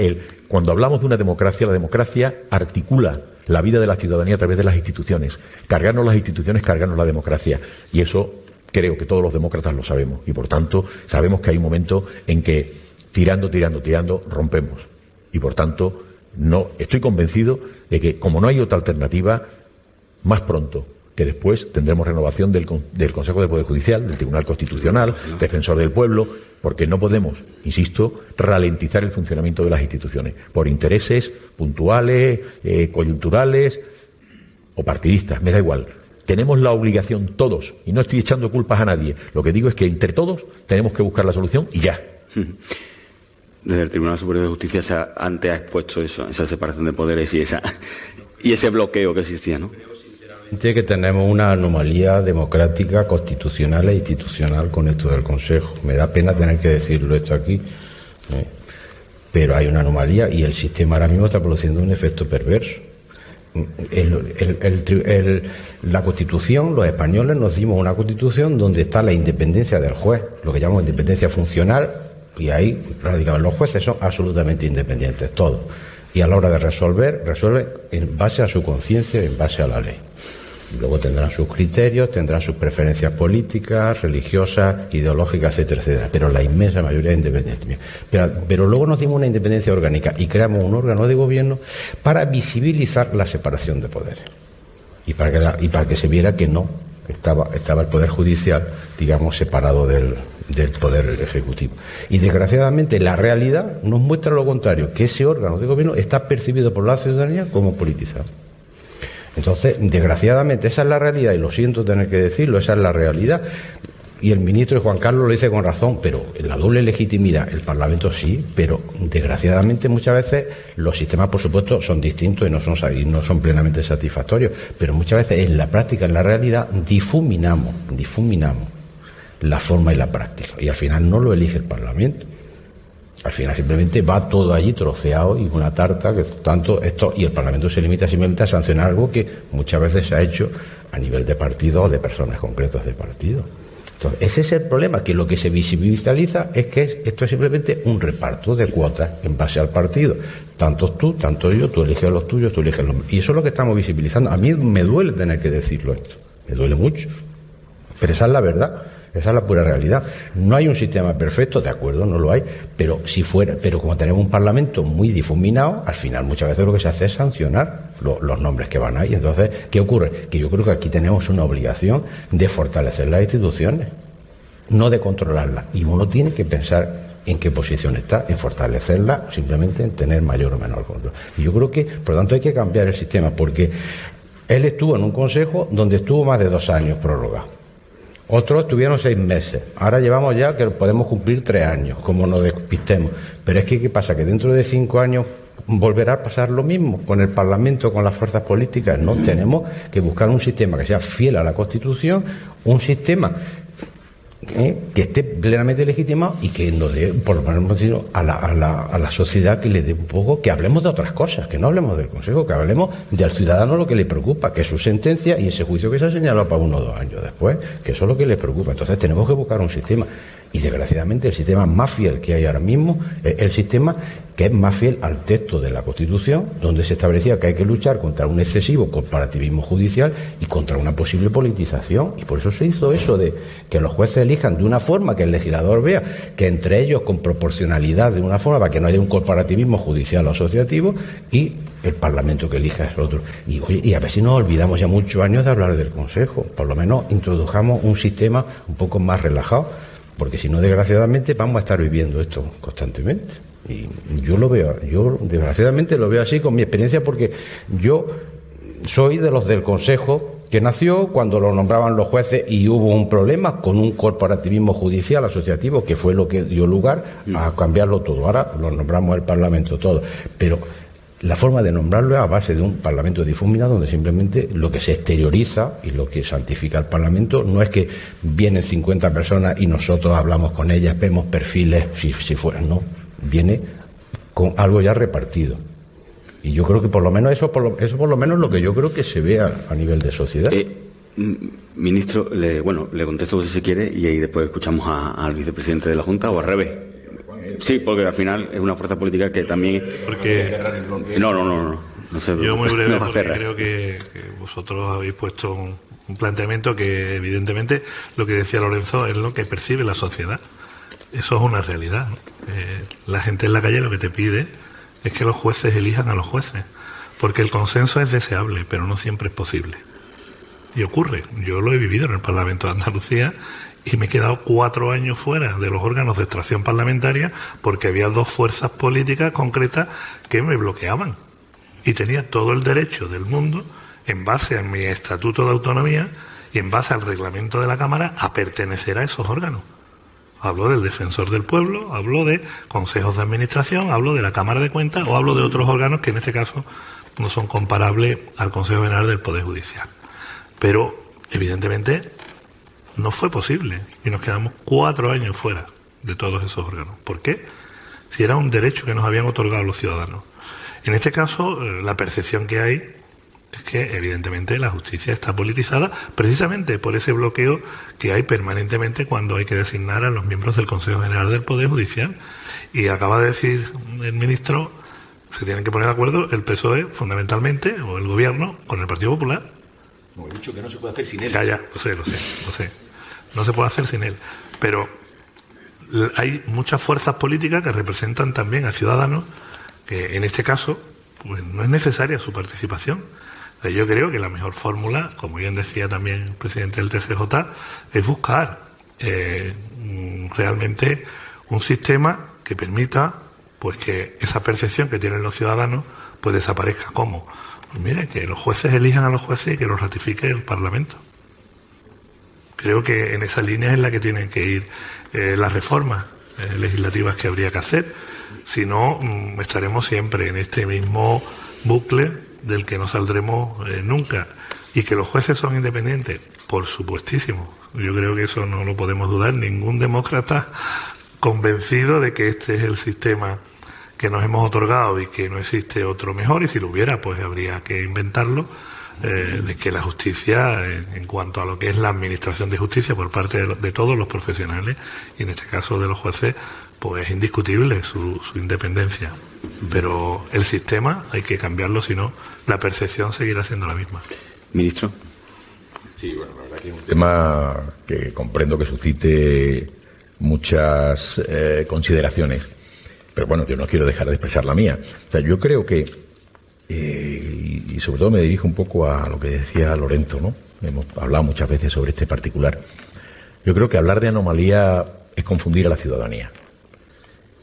cuando hablamos de una democracia, la democracia articula la vida de la ciudadanía a través de las instituciones. Cargarnos las instituciones, cargarnos la democracia. Y eso creo que todos los demócratas lo sabemos y por tanto sabemos que hay un momento en que tirando, tirando, tirando rompemos y por tanto no estoy convencido de que como no hay otra alternativa más pronto que después tendremos renovación del, del Consejo de Poder Judicial, del Tribunal Constitucional, Defensor del Pueblo, porque no podemos, insisto, ralentizar el funcionamiento de las instituciones por intereses puntuales, eh, coyunturales o partidistas, me da igual. Tenemos la obligación todos, y no estoy echando culpas a nadie, lo que digo es que entre todos tenemos que buscar la solución y ya. Desde el Tribunal Superior de Justicia se ha, antes ha expuesto eso, esa separación de poderes y, esa, y ese bloqueo que existía, ¿no? Que tenemos una anomalía democrática, constitucional e institucional con esto del Consejo. Me da pena tener que decirlo esto aquí, ¿eh? pero hay una anomalía y el sistema ahora mismo está produciendo un efecto perverso. la Constitución, los españoles nos dimos una Constitución donde está la independencia del juez, lo que llamamos independencia funcional, y ahí radicamos. Los jueces son absolutamente independientes, todos. Y a la hora de resolver, resuelven en base a su conciencia en base a la ley. Luego tendrán sus criterios, tendrán sus preferencias políticas, religiosas, ideológicas, etcétera, etcétera. Pero la inmensa mayoría es independiente. Pero, luego nos dimos una independencia orgánica y creamos un órgano de gobierno para visibilizar la separación de poderes. Y para que, se viera que no estaba, estaba el poder judicial, digamos, separado del poder ejecutivo. Y desgraciadamente la realidad nos muestra lo contrario, que ese órgano de gobierno está percibido por la ciudadanía como politizado. Entonces, desgraciadamente, esa es la realidad, y lo siento tener que decirlo, esa es la realidad. Y el ministro Juan Carlos lo dice con razón, pero en la doble legitimidad, el Parlamento sí, pero desgraciadamente muchas veces los sistemas, por supuesto, son distintos y no son, plenamente satisfactorios, pero muchas veces en la práctica, en la realidad, difuminamos, difuminamos la forma y la práctica. Y al final no lo elige el Parlamento. Al final simplemente va todo allí troceado y una tarta que tanto esto y el Parlamento se limita simplemente a sancionar algo que muchas veces se ha hecho a nivel de partido o de personas concretas de partido. Entonces, ese es el problema, que lo que se visibiliza es que esto es simplemente un reparto de cuotas en base al partido. Tanto tú, tanto yo, tú eliges los tuyos, tú eliges los míos. Y eso es lo que estamos visibilizando. A mí me duele tener que decirlo esto, me duele mucho. Pero esa es la verdad. Esa es la pura realidad. No hay un sistema perfecto, de acuerdo, no lo hay, pero si fuera, pero como tenemos un parlamento muy difuminado, al final muchas veces lo que se hace es sancionar los nombres que van ahí. Entonces, ¿qué ocurre? Que yo creo que aquí tenemos una obligación de fortalecer las instituciones, no de controlarlas. Y uno tiene que pensar en qué posición está, en fortalecerla, simplemente en tener mayor o menor control. Y yo creo que, por lo tanto, hay que cambiar el sistema, porque él estuvo en un consejo donde estuvo más de dos años prorrogado otros tuvieron seis meses. Ahora llevamos ya que podemos cumplir tres años, como nos despistemos. Pero es que, ¿qué pasa? Que dentro de cinco años volverá a pasar lo mismo con el Parlamento, con las fuerzas políticas. No, tenemos que buscar un sistema que sea fiel a la Constitución, un sistema ¿eh? que esté plenamente legitimado y que nos dé, por lo menos a la, a, la, a la sociedad que le dé un poco, que hablemos de otras cosas, que no hablemos del Consejo, que hablemos del ciudadano lo que le preocupa, que es su sentencia y ese juicio que se ha señalado para uno o dos años después, que eso es lo que le preocupa. Entonces tenemos que buscar un sistema. Y desgraciadamente el sistema más fiel que hay ahora mismo es el sistema que es más fiel al texto de la Constitución, donde se establecía que hay que luchar contra un excesivo corporativismo judicial y contra una posible politización. Y por eso se hizo eso de que los jueces elijan de una forma que el legislador vea que entre ellos con proporcionalidad de una forma para que no haya un corporativismo judicial o asociativo y el Parlamento que elija es otro. Y, y a ver si nos olvidamos ya muchos años de hablar del Consejo. Por lo menos introdujamos un sistema un poco más relajado porque si no, desgraciadamente, vamos a estar viviendo esto constantemente. Y yo lo veo, yo desgraciadamente lo veo así con mi experiencia, porque yo soy de los del Consejo que nació cuando lo nombraban los jueces y hubo un problema con un corporativismo judicial asociativo que fue lo que dio lugar a cambiarlo todo. Ahora lo nombramos el Parlamento todo. Pero la forma de nombrarlo es a base de un Parlamento difuminado donde simplemente lo que se exterioriza y lo que santifica el Parlamento no es que vienen 50 personas y nosotros hablamos con ellas, vemos perfiles, si, si no, viene con algo ya repartido. Y yo creo que por lo menos eso por lo, eso por lo menos lo que yo creo que se ve a, nivel de sociedad. Eh, ministro, le, bueno, le contesto si se quiere y ahí después escuchamos al vicepresidente de la Junta o al revés. Sí, porque al final es una fuerza política que también. Porque. No, no, no, no. Yo muy breve porque creo que, vosotros habéis puesto un, planteamiento que evidentemente lo que decía Lorenzo es lo que percibe la sociedad. Eso es una realidad. Eh, la gente en la calle lo que te pide es que los jueces elijan a los jueces, porque el consenso es deseable, pero no siempre es posible. Y ocurre. Yo lo he vivido en el Parlamento de Andalucía y me he quedado cuatro años fuera de los órganos de extracción parlamentaria porque había dos fuerzas políticas concretas que me bloqueaban. Y tenía todo el derecho del mundo, en base a mi estatuto de autonomía y en base al reglamento de la Cámara, a pertenecer a esos órganos. Hablo del defensor del pueblo, hablo de consejos de administración, hablo de la Cámara de Cuentas o hablo de otros órganos que en este caso no son comparables al Consejo General del Poder Judicial. Pero, evidentemente, no fue posible y nos quedamos cuatro años fuera de todos esos órganos. ¿Por qué? Si era un derecho que nos habían otorgado los ciudadanos. En este caso, eh, la percepción que hay es que, evidentemente, la justicia está politizada precisamente por ese bloqueo que hay permanentemente cuando hay que designar a los miembros del Consejo General del Poder Judicial. Y acaba de decir el ministro, se tienen que poner de acuerdo el PSOE, fundamentalmente, o el Gobierno, con el Partido Popular. he dicho que no se puede hacer sin él. Ya, ya, lo sé, lo sé, lo sé no se puede hacer sin él. Pero hay muchas fuerzas políticas que representan también a ciudadanos que en este caso pues, no es necesaria su participación. Yo creo que la mejor fórmula, como bien decía también el presidente del TCJ, es buscar eh, realmente un sistema que permita pues que esa percepción que tienen los ciudadanos pues desaparezca. ¿Cómo? Pues mire, que los jueces elijan a los jueces y que los ratifique el Parlamento. Creo que en esa línea es la que tienen que ir eh, las reformas eh, legislativas que habría que hacer. Si no, mm, estaremos siempre en este mismo bucle del que no saldremos eh, nunca. Y que los jueces son independientes, por supuestísimo. Yo creo que eso no lo podemos dudar. Ningún demócrata convencido de que este es el sistema que nos hemos otorgado y que no existe otro mejor. Y si lo hubiera, pues habría que inventarlo eh, de que la justicia, en, cuanto a lo que es la administración de justicia por parte de, todos los profesionales, y en este caso de los jueces, pues es indiscutible su, independencia. Pero el sistema hay que cambiarlo, si no, la percepción seguirá siendo la misma. Ministro. Sí, bueno, la verdad que es un tema que comprendo que suscite muchas eh, consideraciones. Pero bueno, yo no quiero dejar de expresar la mía. O sea, yo creo que eh, y, sobre todo me dirijo un poco a lo que decía Lorenzo, ¿no? Hemos hablado muchas veces sobre este particular. Yo creo que hablar de anomalía es confundir a la ciudadanía.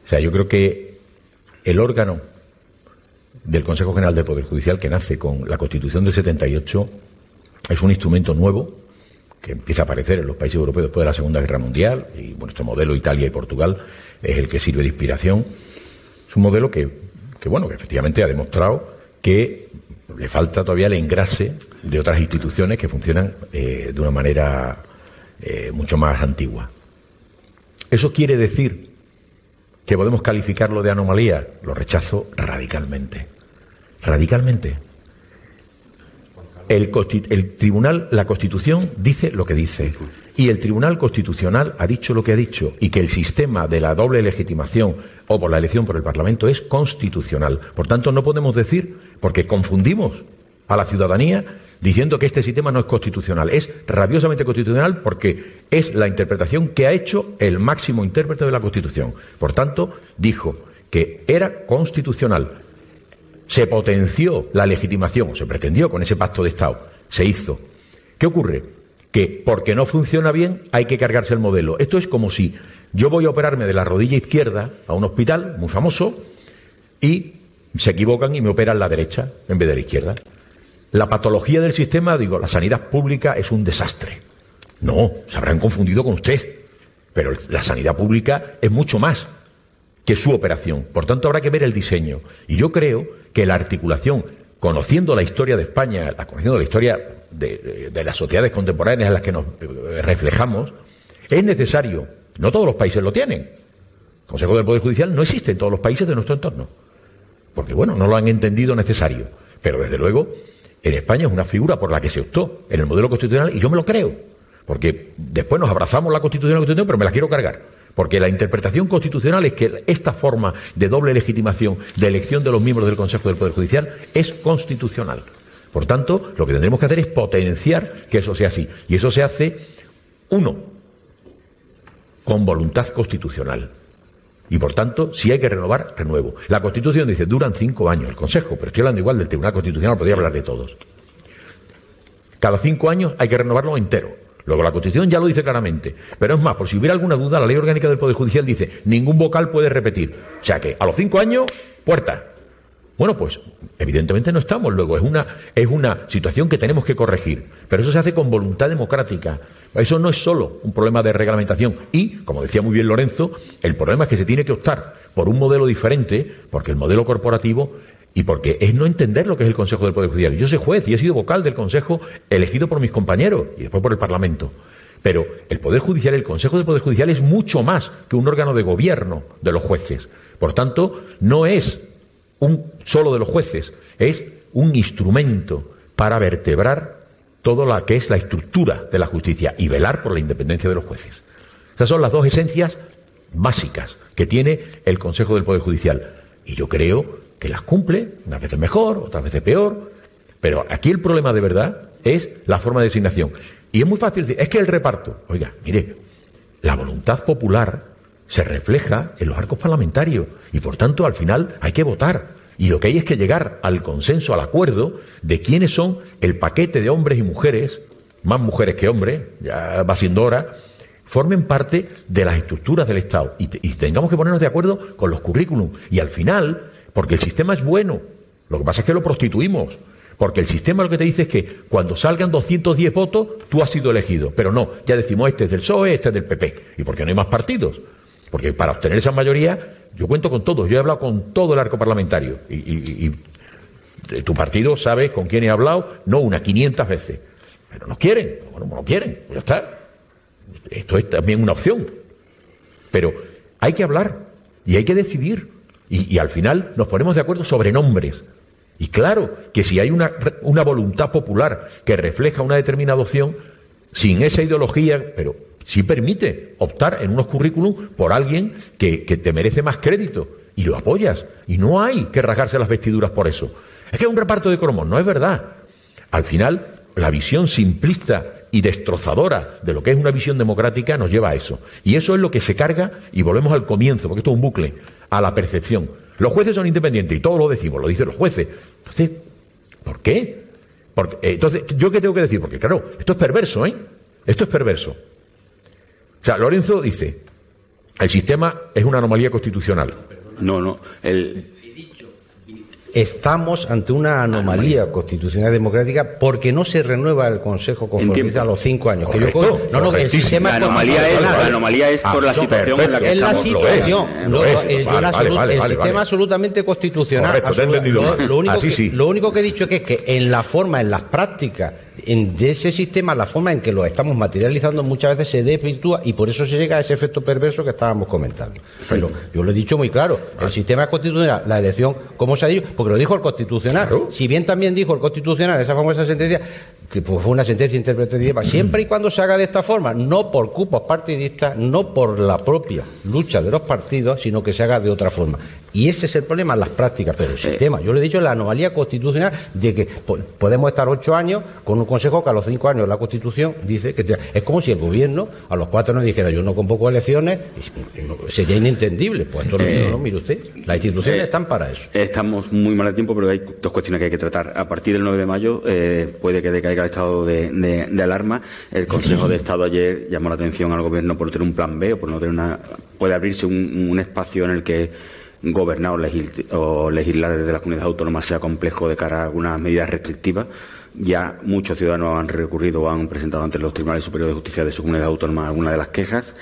O sea, yo creo que el órgano del Consejo General del Poder Judicial que nace con la Constitución del 78 es un instrumento nuevo que empieza a aparecer en los países europeos después de la Segunda Guerra Mundial y nuestro modelo Italia y Portugal es el que sirve de inspiración. Es un modelo que, que bueno, que efectivamente ha demostrado que le falta todavía el engrase de otras instituciones que funcionan eh, de una manera eh, mucho más antigua. ¿Eso quiere decir que podemos calificarlo de anomalía? Lo rechazo radicalmente. Radicalmente. El, el, tribunal, la Constitución dice lo que dice. Y el Tribunal Constitucional ha dicho lo que ha dicho. Y que el sistema de la doble legitimación o por la elección por el Parlamento es constitucional. Por tanto, no podemos decir, porque confundimos a la ciudadanía diciendo que este sistema no es constitucional. Es rabiosamente constitucional porque es la interpretación que ha hecho el máximo intérprete de la Constitución. Por tanto, dijo que era constitucional. Se potenció la legitimación, se pretendió con ese pacto de Estado. Se hizo. ¿Qué ocurre? Que porque no funciona bien hay que cargarse el modelo. Esto es como si yo voy a operarme de la rodilla izquierda a un hospital muy famoso y se equivocan y me operan la derecha en vez de la izquierda. La patología del sistema, digo, la sanidad pública es un desastre. No, se habrán confundido con usted. Pero la sanidad pública es mucho más que su operación. Por tanto, habrá que ver el diseño. Y yo creo que la articulación, conociendo la historia de España, conociendo la historia de, de las sociedades contemporáneas en las que nos eh, reflejamos, es necesario no todos los países lo tienen. El Consejo del Poder Judicial no existe en todos los países de nuestro entorno. Porque, bueno, no lo han entendido necesario. Pero, desde luego, en España es una figura por la que se optó en el modelo constitucional y yo me lo creo. Porque después nos abrazamos la Constitución, la Constitución, pero me la quiero cargar. Porque la interpretación constitucional es que esta forma de doble legitimación de elección de los miembros del Consejo del Poder Judicial es constitucional. Por tanto, lo que tendremos que hacer es potenciar que eso sea así. Y eso se hace, uno, con voluntad constitucional. Y por tanto, si hay que renovar, renuevo. La Constitución dice, duran cinco años el Consejo, pero estoy hablando igual del Tribunal Constitucional, podría hablar de todos. Cada cinco años hay que renovarlo entero. Luego la Constitución ya lo dice claramente. Pero es más, por si hubiera alguna duda, la Ley Orgánica del Poder Judicial dice, ningún vocal puede repetir. O sea que a los cinco años, puerta. Bueno, pues evidentemente no estamos. Luego es una, es una situación que tenemos que corregir. Pero eso se hace con voluntad democrática. Eso no es solo un problema de reglamentación. Y, como decía muy bien Lorenzo, el problema es que se tiene que optar por un modelo diferente, porque el modelo corporativo y porque es no entender lo que es el Consejo del Poder Judicial. Yo soy juez y he sido vocal del Consejo elegido por mis compañeros y después por el Parlamento. Pero el Poder Judicial, el Consejo del Poder Judicial es mucho más que un órgano de gobierno de los jueces. Por tanto, no es un solo de los jueces, es un instrumento para vertebrar todo lo que es la estructura de la justicia y velar por la independencia de los jueces. Esas son las dos esencias básicas que tiene el Consejo del Poder Judicial. Y yo creo que las cumple, unas veces mejor, otras veces peor, pero aquí el problema de verdad es la forma de designación. Y es muy fácil decir, es que el reparto, oiga, mire, la voluntad popular se refleja en los arcos parlamentarios y por tanto al final hay que votar. Y lo que hay es que llegar al consenso, al acuerdo de quiénes son el paquete de hombres y mujeres, más mujeres que hombres, ya va siendo hora, formen parte de las estructuras del Estado y, tengamos que ponernos de acuerdo con los currículums. Y al final porque el sistema es bueno. Lo que pasa es que lo prostituimos. Porque el sistema lo que te dice es que cuando salgan 210 votos, tú has sido elegido. Pero no, ya decimos este es del PSOE, este es del PP. ¿Y por qué no hay más partidos? Porque para obtener esa mayoría, yo cuento con todos. Yo he hablado con todo el arco parlamentario. Y, tu partido sabe con quién he hablado, no una, 500 veces. Pero no quieren. Bueno, no quieren. Pues ya está. Esto es también una opción. Pero hay que hablar y hay que decidir. Y, al final nos ponemos de acuerdo sobre nombres. Y claro que si hay una, una voluntad popular que refleja una determinada opción, sin esa ideología, pero sí permite optar en unos currículum por alguien que, te merece más crédito y lo apoyas. Y no hay que rasgarse las vestiduras por eso. Es que es un reparto de cromos, no es verdad. Al final, la visión simplista y destrozadora de lo que es una visión democrática nos lleva a eso. Y eso es lo que se carga, y volvemos al comienzo, porque esto es un bucle a la percepción. Los jueces son independientes y todos lo decimos, lo dicen los jueces. Entonces, ¿por qué? Porque, eh, entonces, ¿yo qué tengo que decir? Porque claro, esto es perverso, ¿eh? Esto es perverso. O sea, Lorenzo dice, el sistema es una anomalía constitucional. No, no. El, estamos ante una anomalía constitucional democrática porque no se renueva el Consejo conforme a los cinco años. que yo, no, no, el sistema la anomalía, es, la anomalía es por la situación en la que es la situación. el sistema absolutamente constitucional. lo, único que, lo único que he dicho es que, que en la forma, en las prácticas en, de ese sistema, la forma en que lo estamos materializando muchas veces se desvirtúa y por eso se llega a ese efecto perverso que estábamos comentando. Pero yo lo he dicho muy claro, el sistema constitucional, la elección, ¿cómo se ha dicho? Porque lo dijo el Constitucional. Si bien también dijo el Constitucional, esa famosa sentencia, que pues, fue una sentencia interpretativa, siempre y cuando se haga de esta forma, no por cupos partidistas, no por la propia lucha de los partidos, sino que se haga de otra forma. Y ese es el problema, las prácticas, pero el sistema. Yo le he dicho la anomalía constitucional de que podemos estar ocho años con un consejo que a los cinco años la Constitución dice que es como si el gobierno a los cuatro nos dijera yo no convoco elecciones, sería inentendible. Pues esto no, no, mire usted, las instituciones eh, están para eso. Estamos muy mal de tiempo, pero hay dos cuestiones que hay que tratar. A partir del 9 de mayo eh, puede que decaiga estado de, alarma. El Consejo de Estado ayer llamó la atención al gobierno por tener un plan B o por no tener una. puede abrirse un espacio en el que gobernar o legislar desde la comunidad autónoma sea complejo de cara a algunas medidas restrictivas. Ya muchos ciudadanos han recurrido o han presentado ante los tribunales superiores de justicia de su comunidad autónoma algunas de las quejas.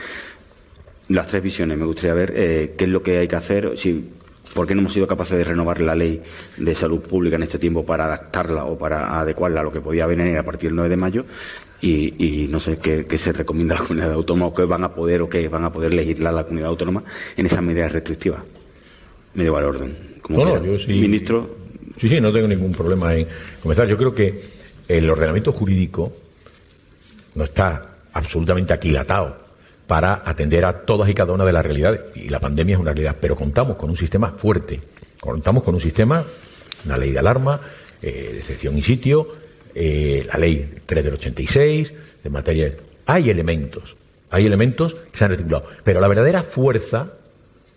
Las tres visiones, me gustaría ver eh, qué es lo que hay que hacer, si, por qué no hemos sido capaces de renovar la ley de salud pública en este tiempo para adaptarla o para adecuarla a lo que podía venir a partir del 9 de mayo y, no sé qué, se recomienda a la comunidad autónoma o qué van a poder o qué van a poder legislar la comunidad autónoma en esas medidas restrictivas me llevo al orden. Como no, yo sí. Ministro. Sí, sí, no tengo ningún problema en comenzar. Yo creo que el ordenamiento jurídico no está absolutamente aquilatado para atender a todas y cada una de las realidades. Y la pandemia es una realidad, pero contamos con un sistema fuerte, contamos con un sistema, una ley de alarma, eh, de excepción y sitio, eh, la ley 3 del 86, de materia... Hay elementos, hay elementos que se han articulado, pero la verdadera fuerza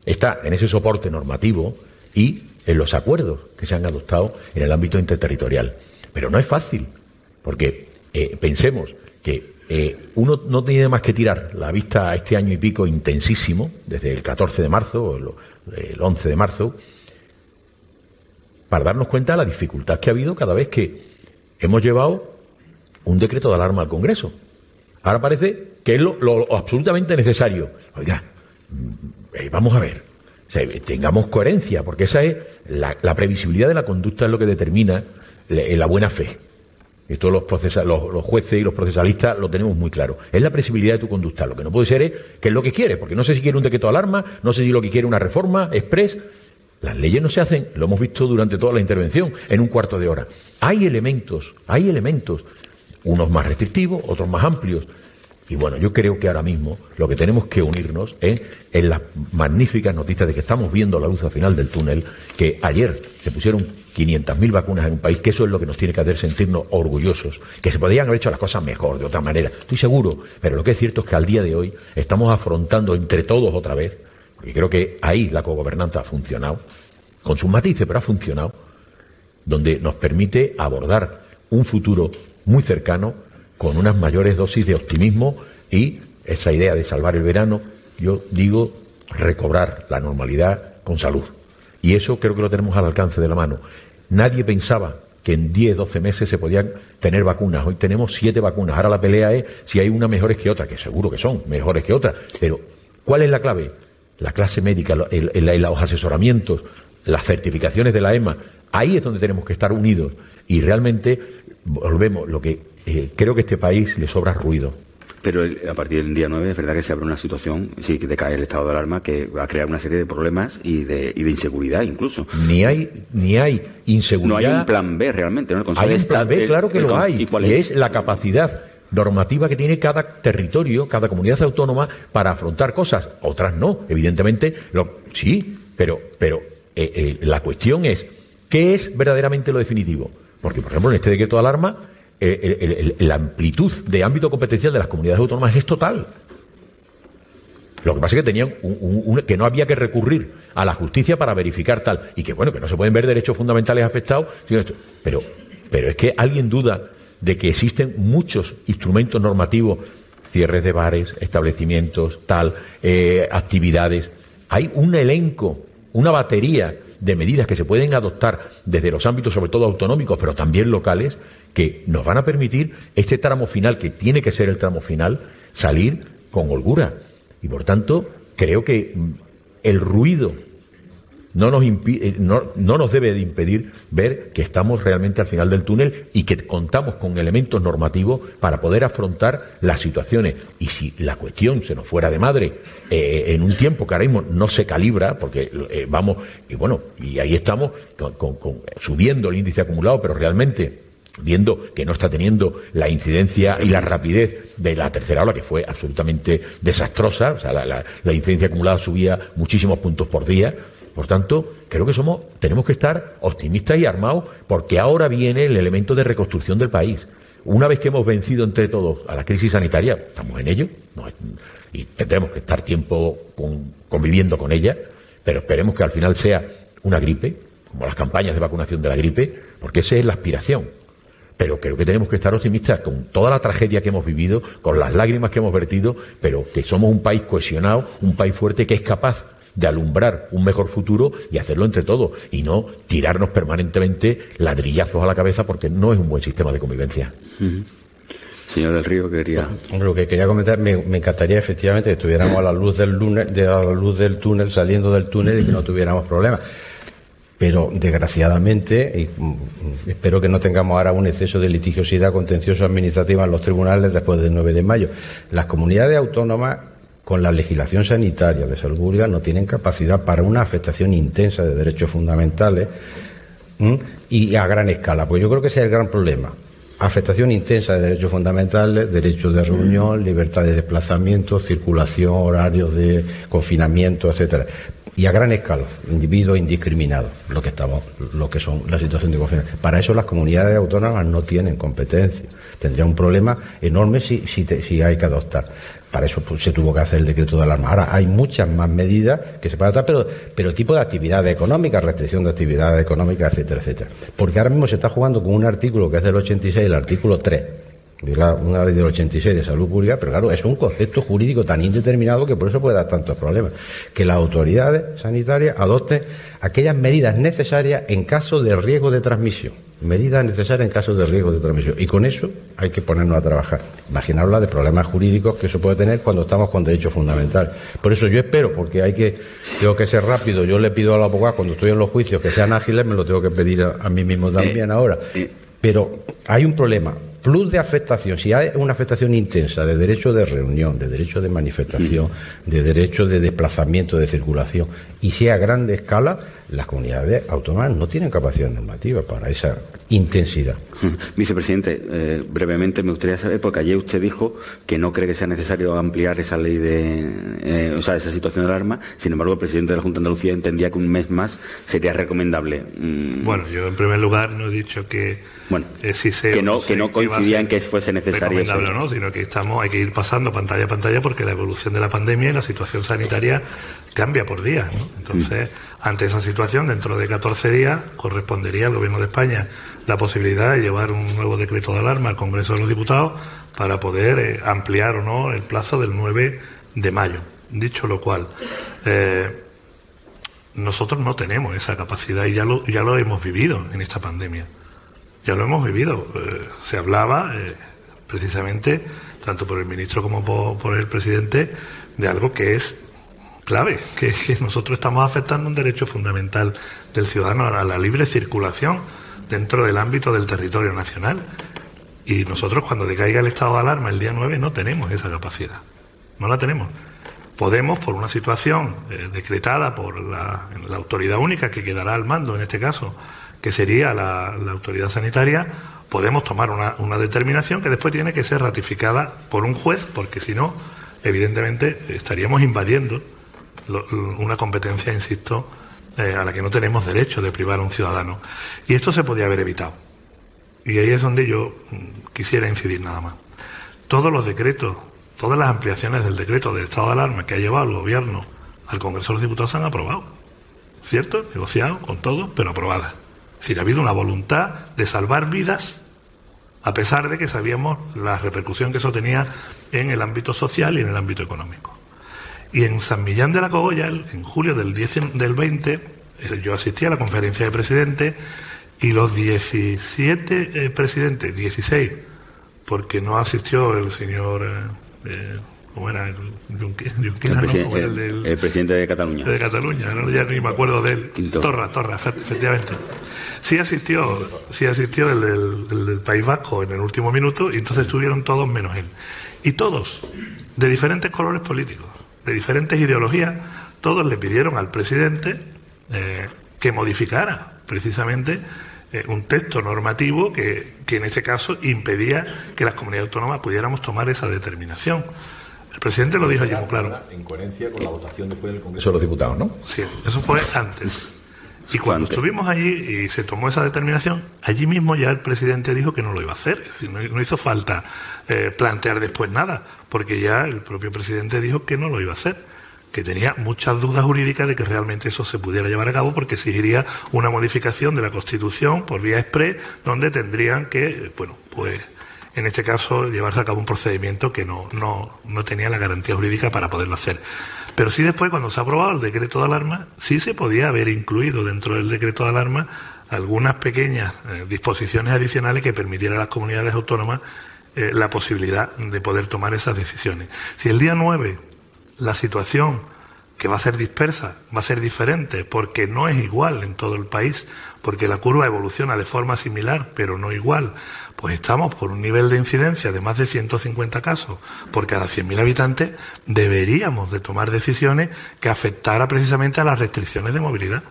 está en ese soporte normativo y en los acuerdos que se han adoptado en el ámbito interterritorial. Pero no es fácil, porque eh, pensemos que eh, uno no tiene más que tirar la vista a este año y pico intensísimo, desde el 14 de marzo el 11 de marzo, para darnos cuenta de la dificultad que ha habido cada vez que hemos llevado un decreto de alarma al Congreso. Ahora parece que es lo, absolutamente necesario. Oiga, mm, eh, vamos a ver, tengamos coherencia, porque esa es la, previsibilidad de la conducta es lo que determina la buena fe. Esto los, los, jueces y los procesalistas lo tenemos muy claro. Es la previsibilidad de tu conducta. Lo que no puede ser es que es lo que quiere, porque no sé si quiere un decreto de alarma, no sé si lo que quiere una reforma express. Las leyes no se hacen, lo hemos visto durante toda la intervención, en un cuarto de hora. Hay elementos, hay elementos, unos más restrictivos, otros más amplios, y bueno, yo creo que ahora mismo lo que tenemos que unirnos es en las magníficas noticias de que estamos viendo la luz al final del túnel, que ayer se pusieron 500.000 vacunas en un país, que eso es lo que nos tiene que hacer sentirnos orgullosos, que se podrían haber hecho las cosas mejor, de otra manera, estoy seguro, pero lo que es cierto es que al día de hoy estamos afrontando entre todos otra vez, porque creo que ahí la cogobernanza ha funcionado, con sus matices, pero ha funcionado, donde nos permite abordar un futuro muy cercano con unas mayores dosis de optimismo y esa idea de salvar el verano, yo digo recobrar la normalidad con salud. Y eso creo que lo tenemos al alcance de la mano. Nadie pensaba que en 10, 12 meses se podían tener vacunas. Hoy tenemos siete vacunas. Ahora la pelea es si hay unas mejores que otras, que seguro que son mejores que otras. Pero, ¿cuál es la clave? La clase médica, los asesoramientos, las certificaciones de la EMA. Ahí es donde tenemos que estar unidos. Y realmente volvemos, lo que eh, creo que a este país le sobra ruido. Pero a partir del día 9 es verdad que se abre una situación, sí, que decae el estado de alarma, que va a crear una serie de problemas y de, y de inseguridad incluso. Ni hay, ni hay inseguridad. No hay un plan B realmente, ¿no? hay un plan B, claro que lo hay. ¿y, es? la capacidad normativa que tiene cada territorio, cada comunidad autónoma para afrontar cosas. Otras no, evidentemente. Lo, sí, pero, pero eh, eh, la cuestión es, ¿qué es verdaderamente lo definitivo? Porque, por ejemplo, en este decreto de alarma eh, la amplitud de ámbito competencial de las comunidades autónomas es total. Lo que pasa es que tenían que no había que recurrir a la justicia para verificar tal y que bueno que no se pueden ver derechos fundamentales afectados. Pero pero es que alguien duda de que existen muchos instrumentos normativos, cierres de bares, establecimientos, tal, eh, actividades. Hay un elenco, una batería de medidas que se pueden adoptar desde los ámbitos, sobre todo autonómicos, pero también locales, que nos van a permitir este tramo final, que tiene que ser el tramo final, salir con holgura. Y por tanto, creo que mm, el ruido no nos, eh, no, no, nos debe de impedir ver que estamos realmente al final del túnel y que contamos con elementos normativos para poder afrontar las situaciones. Y si la cuestión se nos fuera de madre eh, en un tiempo que ahora mismo no se calibra, porque eh, vamos, y bueno, y ahí estamos subiendo el índice acumulado, pero realmente viendo que no está teniendo la incidencia y la rapidez de la tercera ola, que fue absolutamente desastrosa, o sea, la, incidencia acumulada subía muchísimos puntos por día. Por tanto, creo que somos, tenemos que estar optimistas y armados, porque ahora viene el elemento de reconstrucción del país. Una vez que hemos vencido entre todos a la crisis sanitaria, estamos en ello, y tendremos que estar tiempo conviviendo con ella, pero esperemos que al final sea una gripe, como las campañas de vacunación de la gripe, porque esa es la aspiración pero creo que tenemos que estar optimistas con toda la tragedia que hemos vivido, con las lágrimas que hemos vertido, pero que somos un país cohesionado, un país fuerte que es capaz de alumbrar un mejor futuro y hacerlo entre todos y no tirarnos permanentemente ladrillazos a la cabeza porque no es un buen sistema de convivencia. Señor del Río, quería. lo que quería comentar, me, encantaría efectivamente que estuviéramos a la luz del de a la luz del túnel, saliendo del túnel y que no tuviéramos problemas pero desgraciadamente, y mm, espero que no tengamos ahora un exceso de litigiosidad contencioso administrativa en los tribunales después del 9 de mayo, las comunidades autónomas con la legislación sanitaria de salud no tienen capacidad para una afectación intensa de derechos fundamentales y a gran escala, pues yo creo que ese es el gran problema. afectación intensa de derechos fundamentales, derechos de reunión, libertad de desplazamiento, circulación, horarios de confinamiento, etcétera. Y a gran escala, individuos indiscriminados, lo que estamos, lo que son la situación de confinamiento. Para eso las comunidades autónomas no tienen competencia. Tendría un problema enorme si, si, si hay que adoptar. Para eso pues, se tuvo que hacer el decreto de alarma. Ahora hay muchas más medidas que se pueden adoptar, pero, pero tipo de actividades económicas, restricción de actividades económicas, etcétera, etcétera. Porque ahora mismo se está jugando con un artículo que es del 86, el artículo 3 de la, una ley del 86 de salud pública, pero claro, es un concepto jurídico tan indeterminado que por eso puede dar tantos problemas. Que las autoridades sanitarias adopten aquellas medidas necesarias en caso de riesgo de transmisión medidas necesarias en caso de riesgo de transmisión. Y con eso hay que ponernos a trabajar. Imaginaros de problemas jurídicos que eso puede tener cuando estamos con derechos fundamentales. Por eso yo espero, porque hay que, tengo que ser rápido, yo le pido a la abogada cuando estoy en los juicios que sean ágiles, me lo tengo que pedir a, mí mismo también ahora. Pero hay un problema plus de afectación, si hay una afectación intensa de derecho de reunión, de derecho de manifestación, de derecho de desplazamiento, de circulación, y si a grande escala, las comunidades autónomas no tienen capacidad normativa para esa intensidad. Vicepresidente, eh, brevemente me gustaría saber, porque ayer usted dijo que no cree que sea necesario ampliar esa ley de, eh, o sea, esa situación de alarma. Sin embargo, el presidente de la Junta de Andalucía entendía que un mes más sería recomendable. Mm. Bueno, yo en primer lugar no he dicho que bueno, eh, que no, que no coincidía en que fuese necesario. Eso. No, sino que estamos, hay que ir pasando pantalla a pantalla porque la evolución de la pandemia y la situación sanitaria cambia por día. Entonces, mm. Ante esa situación, dentro de 14 días, correspondería al Gobierno de España la posibilidad de llevar un nuevo decreto de alarma al Congreso de los Diputados para poder eh, ampliar o no el plazo del 9 de mayo. Dicho lo cual, eh, nosotros no tenemos esa capacidad y ya lo, ya lo hemos vivido en esta pandemia. Ya lo hemos vivido. Eh, se hablaba precisamente, tanto por el ministro como por, el presidente, de algo que es clave, que, nosotros estamos afectando un derecho fundamental del ciudadano a la libre circulación dentro del ámbito del territorio nacional. Y nosotros cuando decaiga el estado de alarma el día 9 no tenemos esa capacidad. No la tenemos. Podemos, por una situación eh, decretada por la, autoridad única que quedará al mando en este caso, que sería la, autoridad sanitaria, podemos tomar una, una, determinación que después tiene que ser ratificada por un juez, porque si no, evidentemente estaríamos invadiendo una competencia, insisto, eh, a la que no tenemos derecho de privar a un ciudadano. Y esto se podía haber evitado. Y ahí es donde yo mm, quisiera incidir nada más. Todos los decretos, todas las ampliaciones del decreto del estado de alarma que ha llevado el gobierno al Congreso de los Diputados se han aprobado. ¿Cierto? Negociado con todos, pero aprobadas. Es decir, ha habido una voluntad de salvar vidas a pesar de que sabíamos la repercusión que eso tenía en el ámbito social y en el ámbito económico. Y en San Millán de la Cogolla, en julio del, 10, del 20, eh, yo asistí a la conferencia de presidentes y los 17 eh, presidentes, 16, porque no asistió el señor, eh, ¿cómo era? El, el, presidente de Cataluña. De Cataluña, no, ya ni me acuerdo de él. Torra, Torra, efectivamente. Sí asistió, sí asistió el del País Vasco en el último minuto y entonces estuvieron todos menos él. Y todos, de diferentes colores políticos de diferentes ideologías, todos le pidieron al presidente eh, que modificara precisamente eh, un texto normativo que, que, en este caso impedía que las comunidades autónomas pudiéramos tomar esa determinación. El presidente lo dijo allí muy claro. En coherencia con la votación después del Congreso de los Diputados, ¿no? Sí, eso fue antes. Y cuando estuvimos allí y se tomó esa determinación, allí mismo ya el presidente dijo que no lo iba a hacer. no, hizo falta eh, plantear después nada, porque ya el propio presidente dijo que no lo iba a hacer, que tenía muchas dudas jurídicas de que realmente eso se pudiera llevar a cabo, porque exigiría una modificación de la Constitución por vía express, donde tendrían que, bueno, pues en este caso llevarse a cabo un procedimiento que no, no, no tenía la garantía jurídica para poderlo hacer. Pero sí después, cuando se ha aprobado el decreto de alarma, sí se podía haber incluido dentro del decreto de alarma algunas pequeñas eh, disposiciones adicionales que permitieran a las comunidades autónomas eh, la posibilidad de poder tomar esas decisiones. Si el día 9 la situación que va a ser dispersa, va a ser diferente, porque no es igual en todo el país, porque la curva evoluciona de forma similar, pero no igual, pues estamos por un nivel de incidencia de más de 150 casos por cada 100.000 habitantes, deberíamos de tomar decisiones que afectara precisamente a las restricciones de movilidad.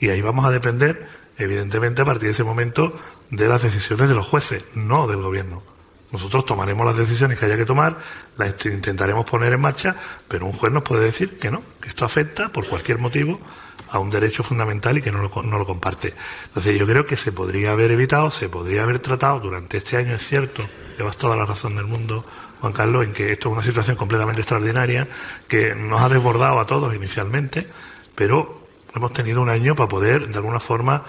Y ahí vamos a depender evidentemente, a partir de ese momento, de las decisiones de los jueces, no del gobierno. Nosotros tomaremos las decisiones que haya que tomar, las intentaremos poner en marcha, pero un juez nos puede decir que no, que esto afecta por cualquier motivo a un derecho fundamental y que no lo, no lo comparte. Entonces yo creo que se podría haber evitado, se podría haber tratado durante este año, es cierto, llevas toda la razón del mundo, Juan Carlos, en que esto es una situación completamente extraordinaria, que nos ha desbordado a todos inicialmente, pero hemos tenido un año para poder, de alguna forma,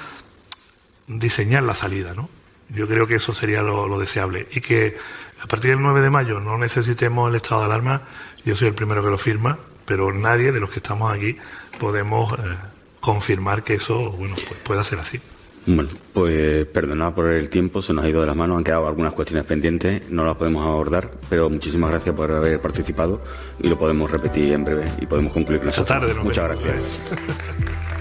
diseñar la salida, ¿no? Yo creo que eso sería lo, deseable. Y que a partir del 9 de mayo no necesitemos el estado de alarma, yo soy el primero que lo firma, pero nadie de los que estamos aquí podemos eh, confirmar que eso bueno, pues pueda ser así. Bueno, pues perdonad por el tiempo, se nos ha ido de las manos, han quedado algunas cuestiones pendientes, no las podemos abordar, pero muchísimas gracias por haber participado y lo podemos repetir en breve y podemos concluir Esta tarde. Muchas gracias.